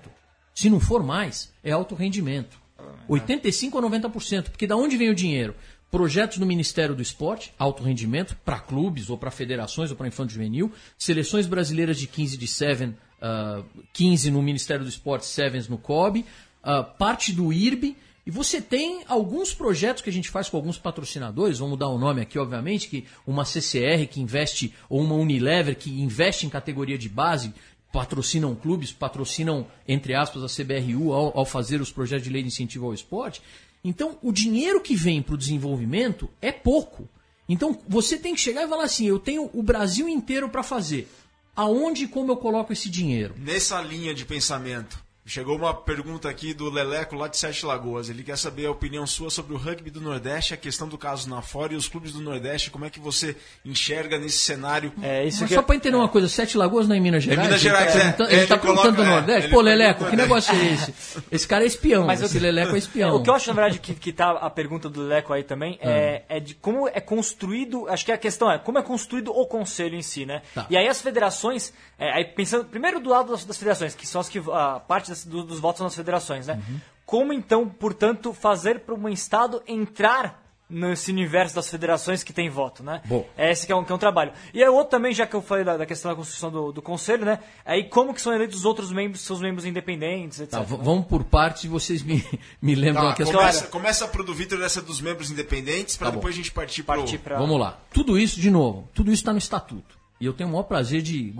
se não for mais, é alto rendimento. 85 ou 90%, porque da onde vem o dinheiro? Projetos no Ministério do Esporte, alto rendimento, para clubes ou para federações ou para infanto juvenil, seleções brasileiras de 15 de 7, ah, 15 no Ministério do Esporte, 7 no COB, ah, parte do IRB, e você tem alguns projetos que a gente faz com alguns patrocinadores, vamos dar o nome aqui, obviamente, que uma CCR que investe, ou uma Unilever que investe em categoria de base, patrocinam clubes, patrocinam, entre aspas, a CBRU ao, ao fazer os projetos de lei de incentivo ao esporte. Então, o dinheiro que vem para o desenvolvimento é pouco. Então, você tem que chegar e falar assim: eu tenho o Brasil inteiro para fazer. Aonde e como eu coloco esse dinheiro? Nessa linha de pensamento, chegou uma pergunta aqui do Leleco lá de Sete Lagoas. Ele quer saber a opinião sua sobre o rugby do Nordeste, a questão do caso na fora e os clubes do Nordeste. Como é que você enxerga nesse cenário? É isso Mas que só para entender uma coisa, Sete Lagoas não é em Minas Gerais? Minas Ele tá Gerais, é. Ele está perguntando do é, Nordeste? ele Pô, Leleco, que negócio é esse? Esse cara é espião, Mas esse eu- Leleco é espião. O que eu acho, na verdade, que, que tá a pergunta do Leco aí também é, é de como é construído. Acho que a questão é como é construído o conselho em si, né? Tá. E aí as federações, é, aí pensando primeiro do lado das, das federações, que são as que a parte das- do- dos votos nas federações, né? Como então, portanto, fazer para um estado entrar nesse universo das federações que tem voto, né? Bom. É esse que é um, que é um trabalho. E o outro também, já que eu falei da, da questão da construção do, do conselho, né? Aí como que são eleitos os outros membros, seus membros independentes, etc. Tá, v- vamos por partes e vocês me, me lembram Tá, aqui as começa, coisas. começa pro do Vitor dessa dos membros independentes, para Tá bom. depois a gente partir pro... Partir pra... Vamos lá. Tudo isso, de novo, tudo isso está no estatuto. E eu tenho o maior prazer de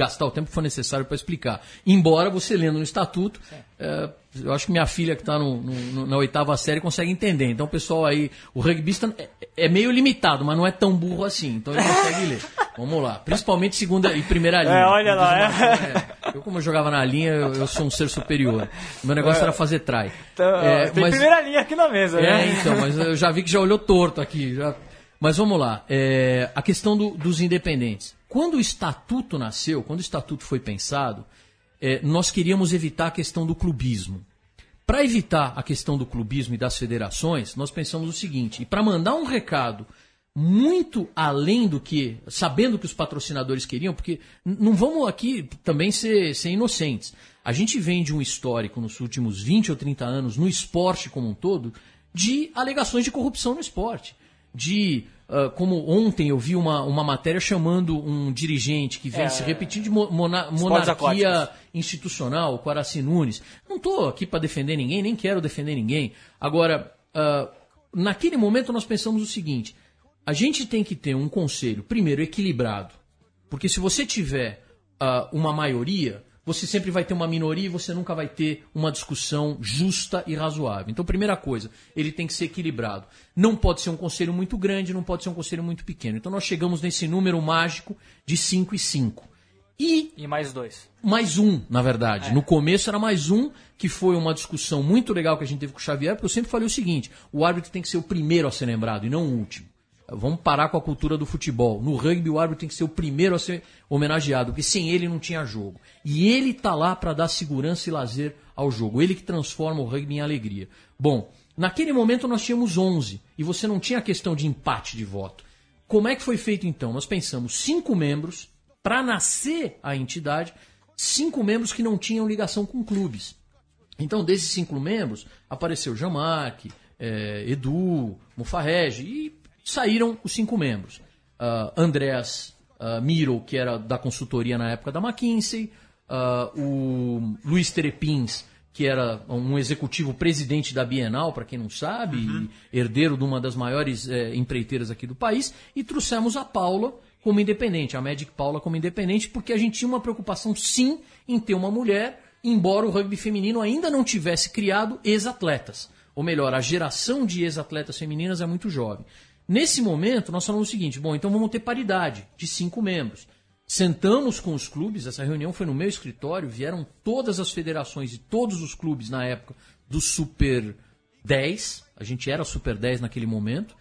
gastar o tempo que for necessário para explicar. Embora você lendo no estatuto, é, eu acho que minha filha que está na oitava série consegue entender. Então, o pessoal aí, o rugbyista é, é meio limitado, mas não é tão burro assim. Então ele consegue ler. Vamos lá. Principalmente segunda e primeira linha. olha lá, é. É, Eu, como eu jogava na linha, eu, eu sou um ser superior. Meu negócio era fazer try. Então, É, tem mas- primeira linha aqui na mesa, é, né? então, mas eu já vi que já olhou torto aqui. já- Mas vamos lá. é, a questão do- dos independentes. Quando o estatuto nasceu, quando o estatuto foi pensado, é, nós queríamos evitar a questão do clubismo. Para evitar a questão do clubismo e das federações, nós pensamos o seguinte: e para mandar um recado muito além do que, sabendo que os patrocinadores queriam, porque não vamos aqui também ser, ser inocentes. A gente vem de um histórico nos últimos 20 ou 30 anos, no esporte como um todo, de alegações de corrupção no esporte. De, ah, como ontem eu vi uma, uma matéria chamando um dirigente que vem É. se repetindo de mo- mona- monarquia institucional, o Araci Nunes. Não estou aqui para defender ninguém, nem quero defender ninguém. Agora, ah, naquele momento nós pensamos o seguinte: a gente tem que ter um conselho, primeiro, equilibrado. Porque se você tiver ah, uma maioria, você sempre vai ter uma minoria e você nunca vai ter uma discussão justa e razoável. Então, primeira coisa, ele tem que ser equilibrado. Não pode ser um conselho muito grande, não pode ser um conselho muito pequeno. Então, nós chegamos nesse número mágico de 5 e 5. E E mais dois. mais um, na verdade. No começo era mais um, que foi uma discussão muito legal que a gente teve com o Xavier, porque eu sempre falei o seguinte: o árbitro tem que ser o primeiro a ser lembrado e não o último. Vamos parar com a cultura do futebol. No rugby, o árbitro tem que ser o primeiro a ser homenageado, porque sem ele não tinha jogo. E ele tá lá para dar segurança e lazer ao jogo. Ele que transforma o rugby em alegria. Bom, naquele momento nós tínhamos 11 e você não tinha a questão de empate de voto. Como é que foi feito então? Nós pensamos cinco membros para nascer a entidade, cinco membros que não tinham ligação com clubes. Então, desses cinco membros, apareceu Jean-Marc, eh, Edu, Mufarrege, e saíram os cinco membros. Ah, Andrés ah, Miro, que era da consultoria na época da McKinsey, ah, o Luiz Terepins, que era um executivo presidente da Bienal, para quem não sabe, e herdeiro de uma das maiores eh, empreiteiras aqui do país, e trouxemos a Paula como independente, a Magic Paula como independente, porque a gente tinha uma preocupação sim em ter uma mulher, embora o rugby feminino ainda não tivesse criado ex-atletas. Ou melhor, a geração de ex-atletas femininas é muito jovem. Nesse momento, nós falamos o seguinte: bom, então vamos ter paridade de cinco membros. Sentamos com os clubes, essa reunião foi no meu escritório, vieram todas as federações e todos os clubes na época do Super 10, a gente era Super 10 naquele momento,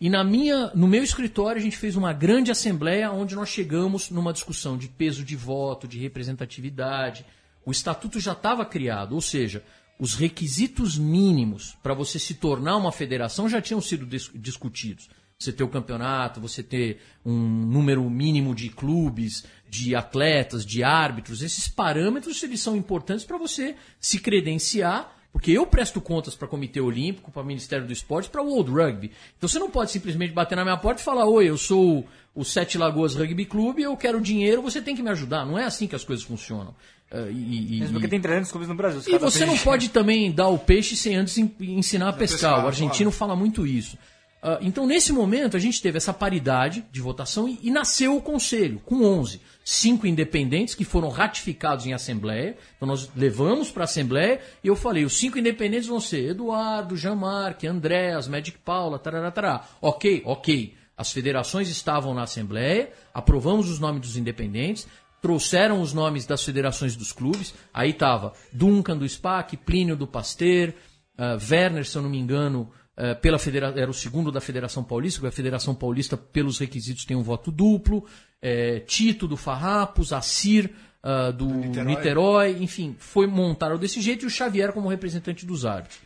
e na minha, no meu escritório a gente fez uma grande assembleia onde nós chegamos numa discussão de peso de voto, de representatividade. O estatuto já estava criado, ou seja, os requisitos mínimos para você se tornar uma federação já tinham sido dis- discutidos. Você ter o campeonato, você ter um número mínimo de clubes, de atletas, de árbitros, esses parâmetros eles são importantes para você se credenciar porque eu presto contas para o Comitê Olímpico, para o Ministério do Esporte, para o World Rugby. Então você não pode simplesmente bater na minha porta e falar: Oi, eu sou o Sete Lagoas Rugby Clube, eu quero dinheiro, você tem que me ajudar. Não é assim que as coisas funcionam. Ah, e, e- Mesmo porque tem 300 clubes no Brasil. e você peixe- não pode também dar o peixe sem antes en- ensinar a pescar. pescar, O argentino fala muito isso. Ah, então, nesse momento, a gente teve essa paridade de votação e, e nasceu o conselho, com 11. Cinco independentes que foram ratificados em assembleia. Então, nós levamos para a assembleia e eu falei: os cinco independentes vão ser Eduardo, Jean-Marc, Andréas, Magic Paula, tarará, tarará. Ok, ok. As federações estavam na assembleia, aprovamos os nomes dos independentes, trouxeram os nomes das federações dos clubes. Aí tava Duncan do SPAC, Plínio do Pasteur, ah, Werner, se eu não me engano, ah, pela federa era o segundo da Federação Paulista, porque a Federação Paulista, pelos requisitos, tem um voto duplo. eh, Tito do Farrapos, Assir ah, do, Niterói. Niterói. enfim, foi montado desse jeito e o Xavier como representante dos árbitros.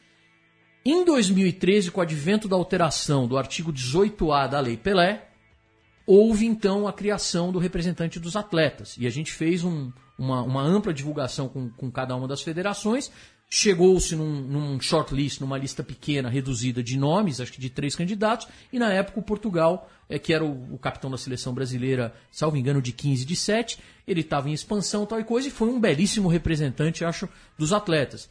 Em 2013, com o advento da alteração do artigo 18A da Lei Pelé, houve então a criação do representante dos atletas. E a gente fez um- uma, uma ampla divulgação com, com cada uma das federações. Chegou-se num, num shortlist, numa lista pequena, reduzida de nomes, acho que de três candidatos, e na época o Portugal, eh, que era o, o capitão da seleção brasileira, salvo engano, de 15 de 7, ele estava em expansão tal e coisa, e foi um belíssimo representante, acho, dos atletas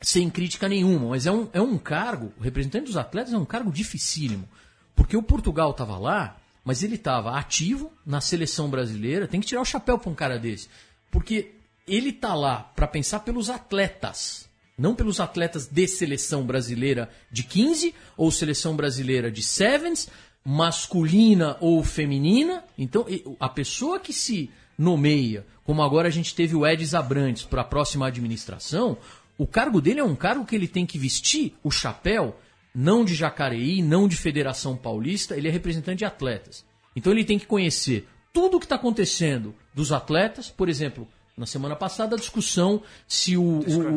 sem crítica nenhuma, mas é um, é um cargo, o representante dos atletas é um cargo dificílimo, porque o Portugal estava lá, mas ele estava ativo na seleção brasileira, tem que tirar o chapéu para um cara desse, porque ele está lá para pensar pelos atletas, não pelos atletas de seleção brasileira de 15 ou seleção brasileira de sevens, masculina ou feminina. Então, a pessoa que se nomeia, como agora a gente teve o Edis Abrantes para a próxima administração, o cargo dele é um cargo que ele tem que vestir o chapéu, não de Jacareí, não de Federação Paulista, ele é representante de atletas. Então ele tem que conhecer tudo o que está acontecendo dos atletas, por exemplo, na semana passada a discussão se o,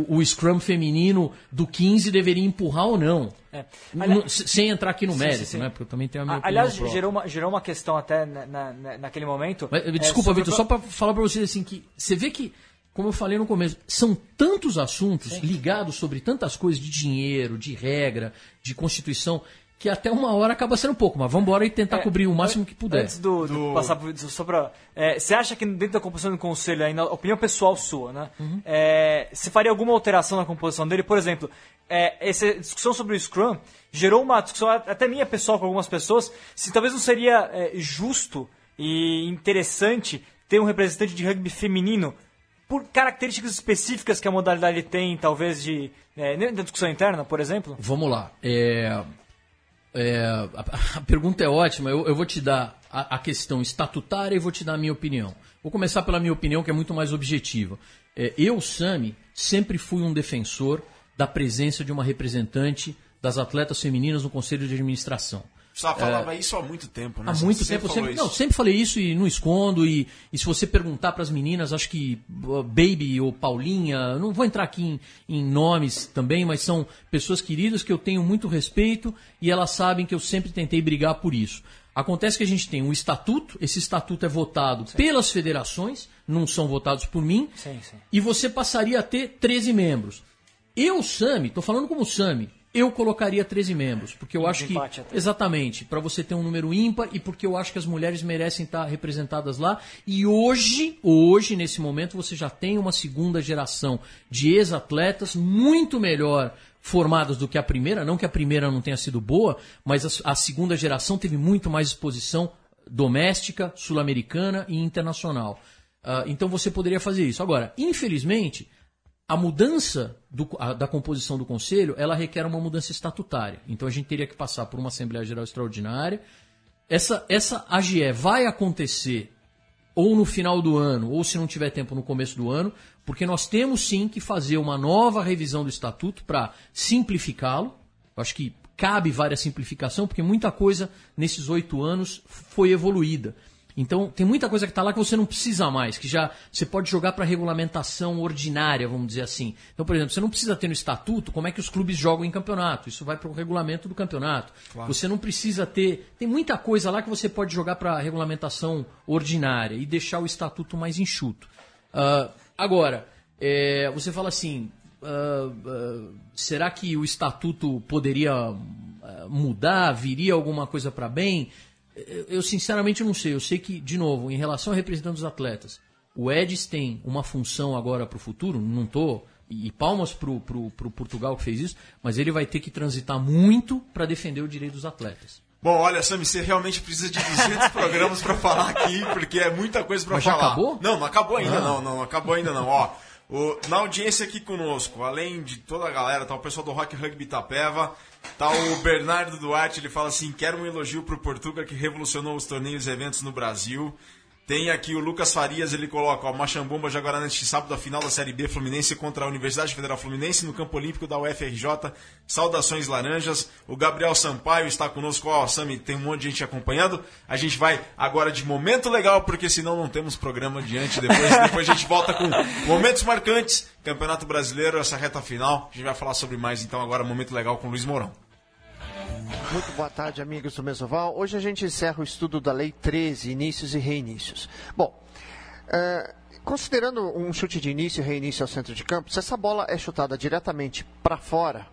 o, o Scrum feminino do 15 deveria empurrar ou não. É. N- s- sem entrar aqui no Sim, mérito, sim, sim. né? Porque eu também tenho a minha Aliás, gerou uma, gerou uma questão até na, na- na- naquele momento. Mas, é, desculpa, sobre Vitor, só para falar para vocês assim que você vê que, como eu falei no começo, são tantos assuntos ligados sobre tantas coisas de dinheiro, de regra, de constituição, que até uma hora acaba sendo pouco. Mas vamos embora e tentar É, cobrir o máximo que puder. Antes do, do passar por, só pra, é, você acha que dentro da composição do conselho, aí, na opinião pessoal sua, né? Uhum. é, você faria alguma alteração na composição dele? Por exemplo, é, essa discussão sobre o Scrum gerou uma discussão até minha pessoal com algumas pessoas, se talvez não seria é, justo e interessante ter um representante de rugby feminino por características específicas que a modalidade tem, talvez de é, da discussão interna, por exemplo? Vamos lá. É, é, a, a, pergunta é ótima. Eu, eu vou te dar a, a, questão estatutária e vou te dar a minha opinião. Vou começar pela minha opinião, que é muito mais objetiva. É, eu, Sami, sempre fui um defensor da presença de uma representante das atletas femininas no conselho de administração. Só falava é, isso há muito tempo, né? Há muito você tempo. Sempre, não, sempre falei isso e não escondo. E, e se você perguntar para as meninas, acho que uh, Baby ou Paulinha, não vou entrar aqui em, em, nomes também, mas são pessoas queridas que eu tenho muito respeito e elas sabem que eu sempre tentei brigar por isso. Acontece que a gente tem um estatuto, esse estatuto é votado sim. pelas federações, não são votados por mim, sim, sim. e você passaria a ter 13 membros. Eu, Sami, estou falando como Sami, eu colocaria 13 membros, porque eu acho que. Exatamente, para você ter um número ímpar e porque eu acho que as mulheres merecem estar representadas lá. E hoje, hoje, nesse momento, você já tem uma segunda geração de ex-atletas muito melhor formadas do que a primeira. Não que a primeira não tenha sido boa, mas a, a segunda geração teve muito mais exposição doméstica, sul-americana e internacional. Uh, então você poderia fazer isso. Agora, infelizmente a mudança do, a, da composição do conselho ela requer uma mudança estatutária. Então a gente teria que passar por uma Assembleia Geral Extraordinária. Essa, essa AGE vai acontecer ou no final do ano, ou se não tiver tempo no começo do ano, porque nós temos sim que fazer uma nova revisão do estatuto para simplificá-lo. Acho que cabe várias simplificação, porque muita coisa nesses oito anos foi evoluída. Então, tem muita coisa que está lá que você não precisa mais, que já você pode jogar para regulamentação ordinária, vamos dizer assim. Então, por exemplo, você não precisa ter no estatuto como é que os clubes jogam em campeonato. Isso vai para o regulamento do campeonato. Claro. Você não precisa ter. Tem muita coisa lá que você pode jogar para regulamentação ordinária e deixar o estatuto mais enxuto. Uh, agora, é, você fala assim. Uh, uh, será que o estatuto poderia mudar? Viria alguma coisa para bem? Eu sinceramente não sei. Eu sei que, de novo, em relação a representantes dos atletas, o Edis tem uma função agora para o futuro, não estou. E palmas para o Portugal que fez isso, mas ele vai ter que transitar muito para defender o direito dos atletas. Bom, olha, Sami, você realmente precisa de 200 programas para falar aqui, porque é muita coisa para falar. Já acabou? Não, não acabou ainda, ah. não, não, acabou ainda não. Ó, o, na audiência aqui conosco, além de toda a galera, tá o pessoal do Rock Rugby Itapeva, tá o Bernardo Duarte, ele fala assim: quero um elogio pro Portuga que revolucionou os torneios e eventos no Brasil. Tem aqui o Lucas Farias, ele coloca, ó, Machambomba já agora neste sábado a final da Série B Fluminense contra a Universidade Federal Fluminense no Campo Olímpico da UFRJ. Saudações laranjas. O Gabriel Sampaio está conosco, ó, Sami, tem um monte de gente acompanhando. A gente vai agora de momento legal, porque senão não temos programa adiante. Depois, depois a gente volta com momentos marcantes, Campeonato Brasileiro, essa reta final. A gente vai falar sobre mais então agora, momento legal com o Luiz Mourão. Muito boa tarde, amigos do Mesoval. Hoje a gente encerra o estudo da Lei 13, inícios e reinícios. Bom, é, considerando um chute de início e reinício ao centro de campo, se essa bola é chutada diretamente para fora,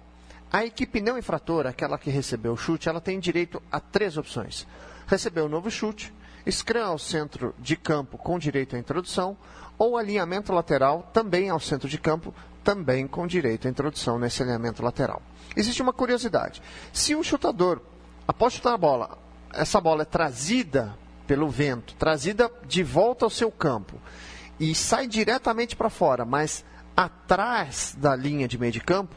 a equipe não infratora, aquela que recebeu o chute, ela tem direito a três opções. Receber um novo chute, scrum ao centro de campo com direito à introdução, ou alinhamento lateral também ao centro de campo, também com direito à introdução nesse alinhamento lateral. Existe uma curiosidade. Se o chutador, após chutar a bola, essa bola é trazida pelo vento, trazida de volta ao seu campo e sai diretamente para fora, mas atrás da linha de meio de campo,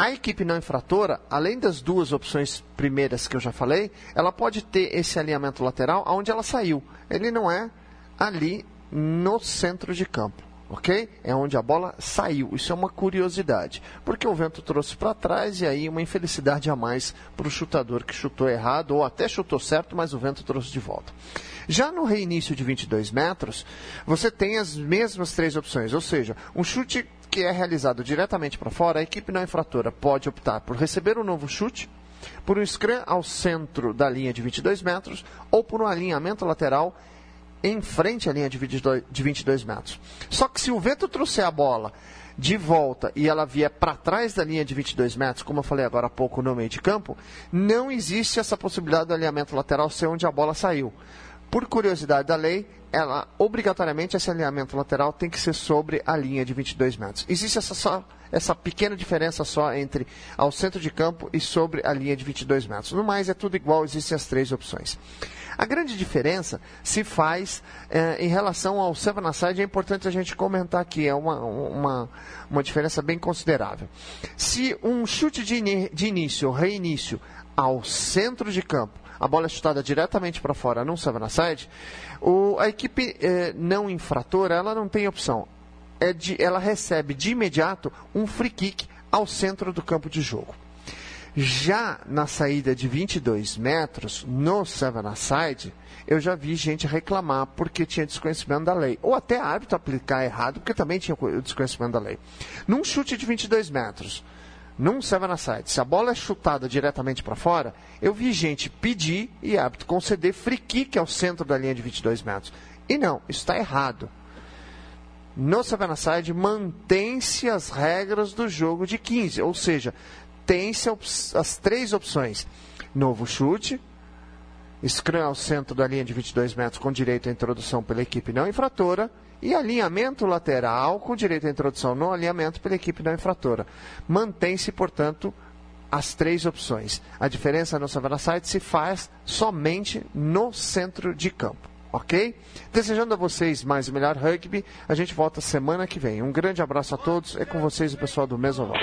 a equipe não infratora, além das duas opções primeiras que eu já falei, ela pode ter esse alinhamento lateral aonde ela saiu. Ele não é ali no centro de campo ok? É onde a bola saiu. Isso é uma curiosidade, porque o vento trouxe para trás e aí uma infelicidade a mais para o chutador que chutou errado ou até chutou certo, mas o vento trouxe de volta. Já no reinício de 22 metros, você tem as mesmas três opções, ou seja, um chute que é realizado diretamente para fora, a equipe não infratora pode optar por receber um novo chute, por um scrum ao centro da linha de 22 metros ou por um alinhamento lateral em frente à linha de 22, de 22 metros. Só que se o vento trouxer a bola de volta e ela vier para trás da linha de 22 metros, como eu falei agora há pouco no meio de campo, não existe essa possibilidade do alinhamento lateral ser onde a bola saiu. Por curiosidade da lei, ela obrigatoriamente esse alinhamento lateral tem que ser sobre a linha de 22 metros. Existe essa, só, essa pequena diferença só entre ao centro de campo e sobre a linha de 22 metros. No mais, é tudo igual, existem as três opções. A grande diferença se faz eh, em relação ao seven aside, é importante a gente comentar aqui, é uma, uma, uma diferença bem considerável. Se um chute de, ini de início, reinício, ao centro de campo, a bola é chutada diretamente para fora num seven aside, o, a equipe eh, não infratora, ela não tem opção. É de, ela recebe de imediato um free kick ao centro do campo de jogo. Já na saída de 22 metros, no Seven Aside, eu já vi gente reclamar porque tinha desconhecimento da lei. Ou até árbitro aplicar errado, porque também tinha desconhecimento da lei. Num chute de 22 metros, num Seven Aside, se a bola é chutada diretamente para fora, eu vi gente pedir e árbitro conceder free kick ao centro da linha de 22 metros. E não, isso está errado. No Seven Aside, mantém-se as regras do jogo de 15, ou seja, tem-se as três opções: novo chute, scrum ao centro da linha de 22 metros com direito à introdução pela equipe não infratora e alinhamento lateral com direito à introdução no alinhamento pela equipe não infratora. Mantém-se, portanto, as três opções. A diferença no Savannah se faz somente no centro de campo. Ok? Desejando a vocês mais e melhor rugby, a gente volta semana que vem. Um grande abraço a todos. É com vocês o pessoal do Mesoval.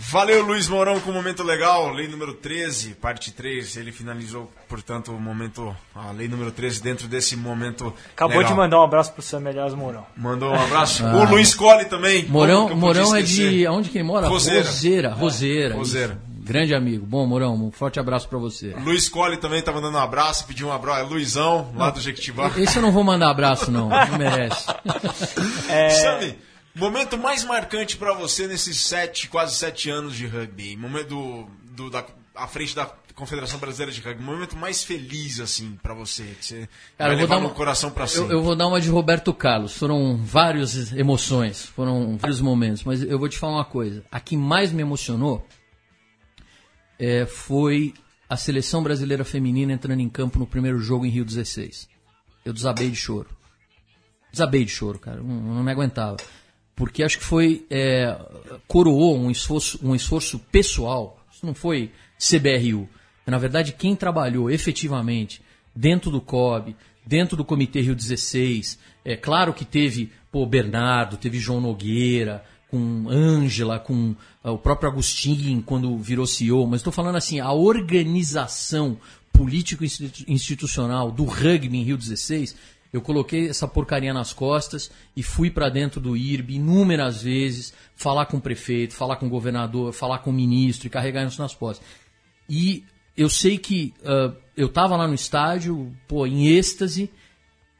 Valeu, Luiz Mourão, com o momento legal. Lei número 13, parte 3. Ele finalizou, portanto, o momento, a lei número 13 dentro desse momento. Acabou legal. de mandar um abraço pro Sam Elias Mourão. Mandou um abraço. O Luiz Colli também. Mourão, Mourão é de. Onde que ele mora? Roseira. Roseira. Roseira. Roseira. isso. Grande amigo. Bom, Mourão, um forte abraço pra você. Luiz Colli também tá mandando um abraço, pediu um abraço. É Luizão, lá do Jequitibá. Esse eu não vou mandar abraço, não. Não merece. É, Sami, momento mais marcante pra você nesses sete, quase sete anos de rugby. Momento do, do- da, à frente da Confederação Brasileira de Rugby. Momento mais feliz, assim, pra você. Que você Cara, vai eu vou levar no uma- coração pra Eu, sempre. eu vou dar uma de Roberto Carlos. Foram várias emoções, foram vários momentos, mas eu vou te falar uma coisa. A que mais me emocionou é, foi a seleção brasileira feminina entrando em campo no primeiro jogo em Rio 16. Eu desabei de choro. Desabei de choro, cara. Não, não me aguentava. Porque acho que foi. é, coroou um esforço, um esforço pessoal. Isso não foi CBRU. Na verdade, quem trabalhou efetivamente dentro do COB, dentro do Comitê Rio 16, é claro que teve pô, Bernardo, teve João Nogueira, com Ângela, com ah, o próprio Agostinho quando virou CEO, mas estou falando assim, a organização político-institucional do rugby em Rio 16, eu coloquei essa porcaria nas costas e fui para dentro do IRB inúmeras vezes, falar com o prefeito, falar com o governador, falar com o ministro e carregar isso nas costas. E eu sei que ah, eu estava lá no estádio, pô, em êxtase,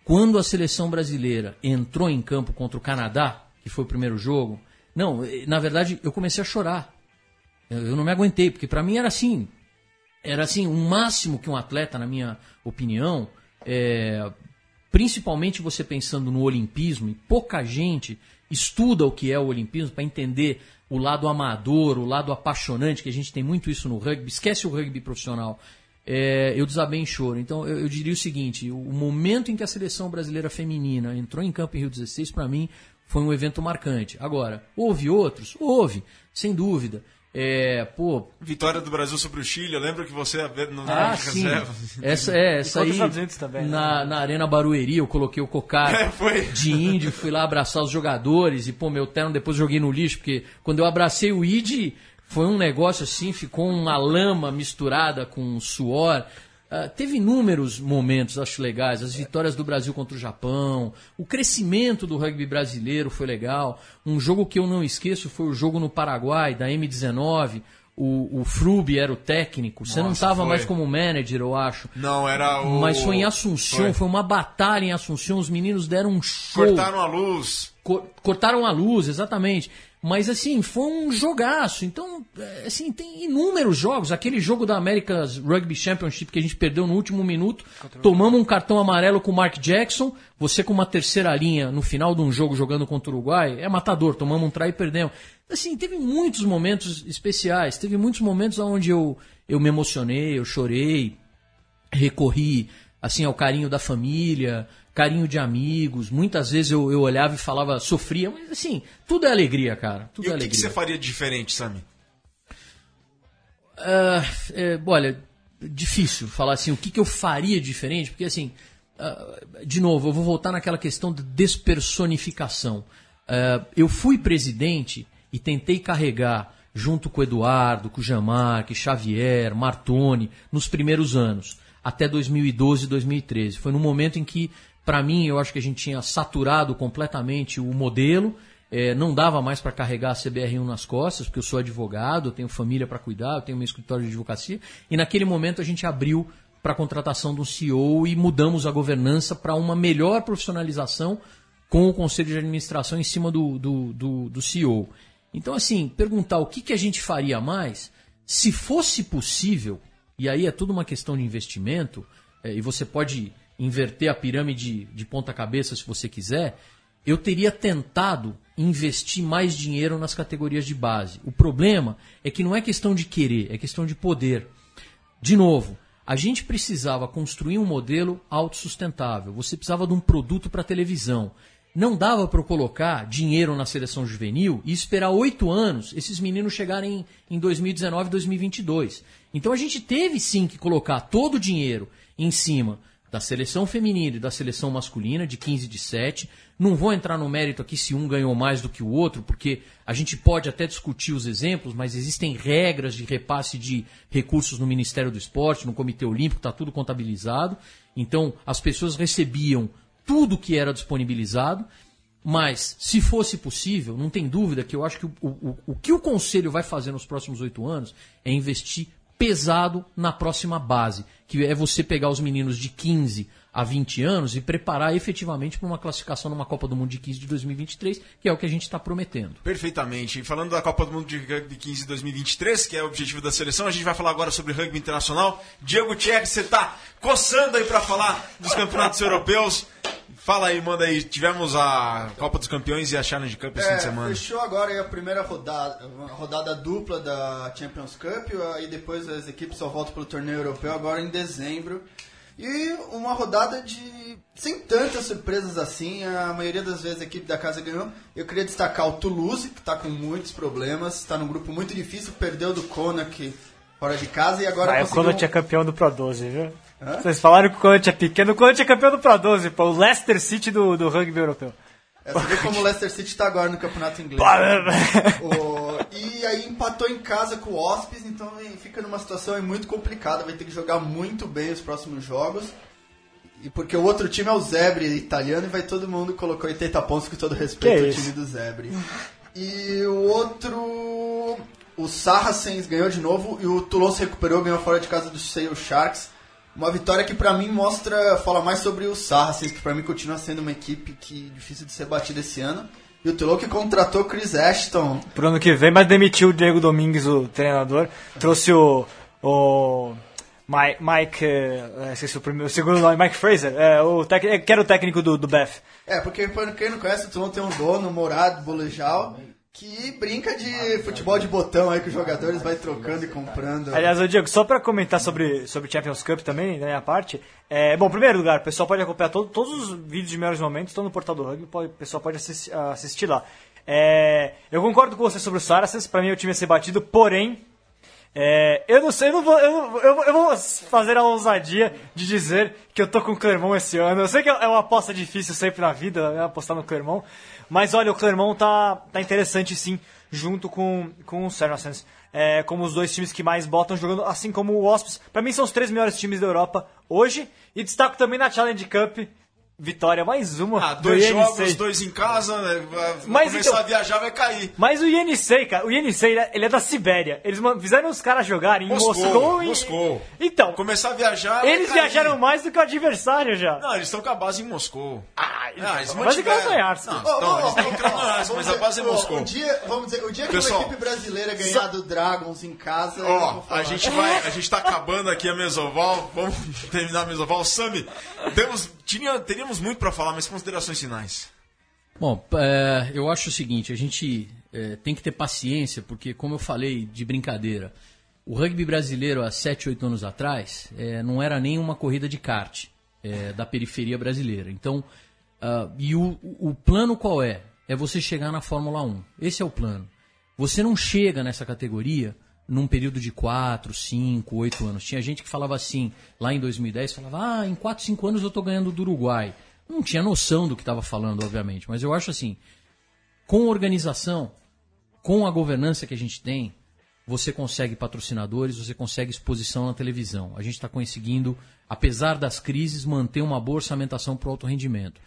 quando a seleção brasileira entrou em campo contra o Canadá, que foi o primeiro jogo, não, eh, na verdade eu comecei a chorar. Eu não me aguentei, porque para mim era assim, era assim, o máximo que um atleta, na minha opinião, é, principalmente você pensando no olimpismo, e pouca gente estuda o que é o olimpismo para entender o lado amador, o lado apaixonante, que a gente tem muito isso no rugby, esquece o rugby profissional. É, eu desabei em choro. Então eu, eu diria o seguinte: o, momento em que a seleção brasileira feminina entrou em campo em Rio 16, para mim, foi um evento marcante. Agora, houve outros? Houve, sem dúvida. É, pô, Vitória do Brasil sobre o Chile, eu lembro que você no ah, na sim. reserva. Essa, é, essa aí. também, né? na, na Arena Barueri, eu coloquei o cocar É, foi. de índio, fui lá abraçar os jogadores e, pô, meu terno depois joguei no lixo, porque quando eu abracei o ID, foi um negócio assim, ficou uma lama misturada com suor. Ah, teve inúmeros momentos, acho legais. As vitórias do Brasil contra o Japão, o crescimento do rugby brasileiro foi legal. Um jogo que eu não esqueço foi o jogo no Paraguai, da M19. O, o Frube era o técnico. Você não Nossa, estava foi. mais como manager, eu acho. Não, era o. Mas foi em Assunção, Foi. foi. uma batalha em Assunção, os meninos deram um show. Cortaram a luz. Co- cortaram a luz, exatamente. Mas assim, foi um jogaço. Então, é, assim, tem inúmeros jogos. Aquele jogo da America's Rugby Championship que a gente perdeu no último minuto. Tomamos um cartão amarelo com o Mark Jackson. Você com uma terceira linha no final de um jogo jogando contra o Uruguai. É matador. Tomamos um try e perdemos. Assim, teve muitos momentos especiais. Teve muitos momentos onde eu, eu me emocionei, eu chorei recorri assim, ao carinho da família, carinho de amigos. Muitas vezes eu, eu olhava e falava, sofria, mas assim, tudo é alegria, cara. Tudo E é o que, alegria. que você faria diferente, Sami? Ah, é, olha, difícil falar assim, o que, que eu faria diferente, porque assim, ah, de novo, eu vou voltar naquela questão de despersonificação. Ah, eu fui presidente e tentei carregar, junto com o Eduardo, com o Jamarque, Xavier, Martoni, nos primeiros anos, até 2012, 2013. Foi no momento em que, para mim, eu acho que a gente tinha saturado completamente o modelo, é, não dava mais para carregar a CBR1 nas costas, porque eu sou advogado, eu tenho família para cuidar, eu tenho meu escritório de advocacia. E naquele momento a gente abriu para a contratação do CEO e mudamos a governança para uma melhor profissionalização com o conselho de administração em cima do, do, do, do CEO. Então, assim, perguntar o que, que a gente faria mais, se fosse possível, e aí é tudo uma questão de investimento, é, e você pode inverter a pirâmide de ponta cabeça se você quiser, eu teria tentado investir mais dinheiro nas categorias de base. O problema é que não é questão de querer, é questão de poder. De novo, a gente precisava construir um modelo autossustentável. Você precisava de um produto para televisão. Não dava para colocar dinheiro na seleção juvenil e esperar oito anos esses meninos chegarem em 2019, 2022. Então a gente teve sim que colocar todo o dinheiro em cima da seleção feminina e da seleção masculina, de 15 de 7. Não vou entrar no mérito aqui se um ganhou mais do que o outro, porque a gente pode até discutir os exemplos, mas existem regras de repasse de recursos no Ministério do Esporte, no Comitê Olímpico, está tudo contabilizado. Então, as pessoas recebiam tudo que era disponibilizado, mas se fosse possível, não tem dúvida que eu acho que o, o, o que o Conselho vai fazer nos próximos oito anos é investir pesado na próxima base, que é você pegar os meninos de 15 a 20 anos e preparar efetivamente para uma classificação numa Copa do Mundo de 15 de 2023, que é o que a gente está prometendo. Perfeitamente. E falando da Copa do Mundo de Rugby 15 2023, que é o objetivo da seleção, a gente vai falar agora sobre rugby internacional. Diego Tchek, você está coçando aí para falar dos campeonatos europeus. Fala aí, manda aí. Tivemos a Copa dos Campeões e a Challenge Cup esse fim de semana. É, fechou agora aí a primeira rodada, uma rodada dupla da Champions Cup, aí depois as equipes só voltam para o torneio europeu agora em dezembro. E uma rodada de sem tantas surpresas assim, a maioria das vezes a equipe da casa ganhou. Eu queria destacar o Toulouse, que está com muitos problemas, está num grupo muito difícil, perdeu do Connacht fora de casa e agora Ah, o conseguiu... Connacht é campeão do Pro 12, viu? Vocês falaram que o Connacht é pequeno, o Connacht é campeão do Pro 12, pô, o Leicester City do, do rugby europeu. É, você vê como o Leicester City está agora no campeonato inglês. O- e aí empatou em casa com o Hospes, então fica numa situação muito complicada, vai ter que jogar muito bem os próximos jogos. E porque o outro time é o Zebre italiano e vai todo mundo colocou 80 pontos com todo respeito Que ao isso? time do Zebre. E o outro o Saracens ganhou de novo e o Toulon se recuperou, ganhou fora de casa do Sale Sharks. Uma vitória que pra mim mostra, fala mais sobre o Saracens, que pra mim continua sendo uma equipe que difícil de ser batida esse ano. E o Toulon que contratou Chris Ashton, Pro ano que vem, mas demitiu o Diego Domingues, o treinador. Trouxe o. o Mike. Mike eh, esqueci o, primeiro, o segundo nome, Mike Fraser, é, o tec, é, que era o técnico do, do Beth. É, porque pra quem não conhece, o Toulon tem um dono, Morado Bolejal, que brinca de futebol de botão aí que os jogadores vai trocando e comprando. Aliás, Diego, só pra comentar sobre, sobre Champions Cup também, da minha parte. É, bom, em primeiro lugar, o pessoal pode acompanhar todo- todos os vídeos de melhores momentos, estão no portal do rugby, o pessoal pode assistir, assistir lá. É, eu concordo com você sobre o Saracens, pra mim o time ia ser batido, porém, é, eu não sei, eu, não vou, eu, não- eu, vou- eu vou fazer a ousadia de dizer que eu tô com o Clermont esse ano. Eu sei que é uma aposta difícil sempre na vida, né, apostar no Clermont, mas olha, o Clermont tá, tá interessante sim, junto com, com o Saracens. É, como os dois times que mais botam jogando, assim como o Wasps. Pra mim são os três melhores times da Europa hoje. E destaco também na Challenge Cup, vitória mais uma Ah, do dois INC. jogos, dois em casa, né? vai Mas começar então- a viajar, vai cair. Mas o Yenisei, cara, o Yenisei, ele é- ele é da Sibéria. Eles fizeram os caras jogarem em Moscou, Moscou, e... Moscou. Então, Começar a viajar. vai eles cair. viajaram mais do que o adversário já. Não, eles estão com a base em Moscou. Ah, Ah, eles mas mantiveram. é Krasnoyarsk. Não, eles Krasnoyarsk, vamos mas a base é Moscou. O dia, vamos dizer, o dia que Pessoal, uma equipe brasileira ganhar do Dragons em casa, Ó, a gente vai, a gente tá acabando aqui a Mesoval, vamos terminar a Mesoval. Sami, temos, tinha, teríamos muito pra falar, mas considerações finais. Bom, é, eu acho o seguinte, a gente é, tem que ter paciência, porque como eu falei de brincadeira, o rugby brasileiro há 7, 8 anos atrás é, não era nem uma corrida de kart. é, da periferia brasileira. Então, uh, e o, o plano qual é? É você chegar na Fórmula 1. Esse é o plano. Você não chega nessa categoria num período de 4, 5, 8 anos. Tinha gente que falava assim, lá em 2010, falava, ah, em 4, 5 anos eu estou ganhando do Uruguai. Não tinha noção do que estava falando, obviamente, mas eu acho assim, com organização, com a governança que a gente tem, você consegue patrocinadores, você consegue exposição na televisão. A gente está conseguindo, apesar das crises, manter uma boa orçamentação para o alto rendimento.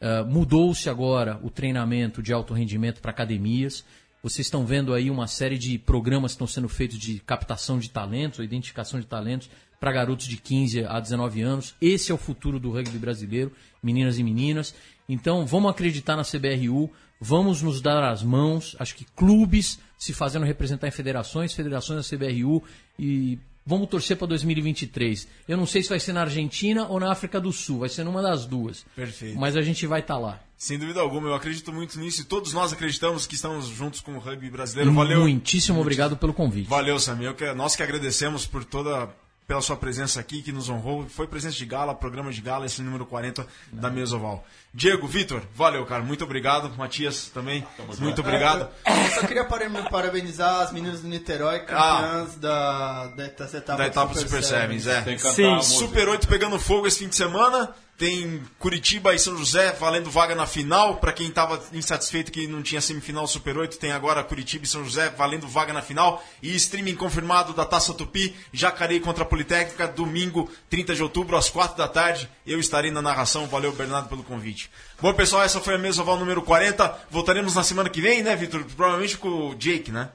Uh, Mudou-se agora o treinamento de alto rendimento para academias. Vocês estão vendo aí uma série de programas que estão sendo feitos de captação de talentos, identificação de talentos para garotos de 15 a 19 anos. Esse é o futuro do rugby brasileiro, meninas e meninas. Então, vamos acreditar na CBRU, vamos nos dar as mãos. Acho que clubes se fazendo representar em federações, federações da CBRU e vamos torcer para 2023. Eu não sei se vai ser na Argentina ou na África do Sul, vai ser numa das duas. Perfeito. Mas a gente vai estar tá lá. Sem dúvida alguma, eu acredito muito nisso e todos nós acreditamos que estamos juntos com o rugby brasileiro. Valeu. Muitíssimo obrigado pelo convite. Valeu, Samir. Nós que agradecemos por toda pela sua presença aqui, que nos honrou. Foi presença de gala, programa de gala, esse número 40 da Mesoval. Diego, Vitor, valeu, cara. Muito obrigado. Matias também, muito obrigado. É, eu só queria parabenizar as meninas do Niterói, campeãs ah, da, dessa etapa, da etapa do Super, Super Sevens. Sevens. É. Sim. Super 8 pegando fogo esse fim de semana. Tem Curitiba e São José valendo vaga na final. Para quem estava insatisfeito que não tinha semifinal Super 8, tem agora Curitiba e São José valendo vaga na final. E streaming confirmado da Taça Tupi, Jacareí contra a Politécnica, domingo, 30 de outubro, às 4 da tarde. Eu estarei na narração. Valeu, Bernardo, pelo convite. Bom, pessoal, essa foi a mesa oval número 40. Voltaremos na semana que vem, né, Vitor? Provavelmente com o Jake, né?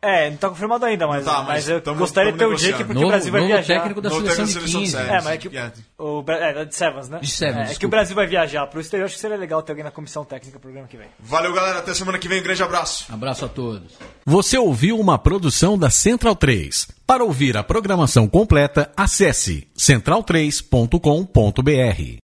É, não está confirmado ainda, mas, tá, mas, mas eu tamo, gostaria de ter o Jake porque o Brasil vai viajar. técnico da seleção, de 15. É, mas é que o, é, de Sevens, né? De Sevens, é, é, que o Brasil vai viajar para o exterior, acho que seria legal ter alguém na comissão técnica pro programa que vem. Valeu, galera, até semana que vem, grande abraço. Abraço a todos. Você ouviu uma produção da Central 3. Para ouvir a programação completa, acesse central3.com.br.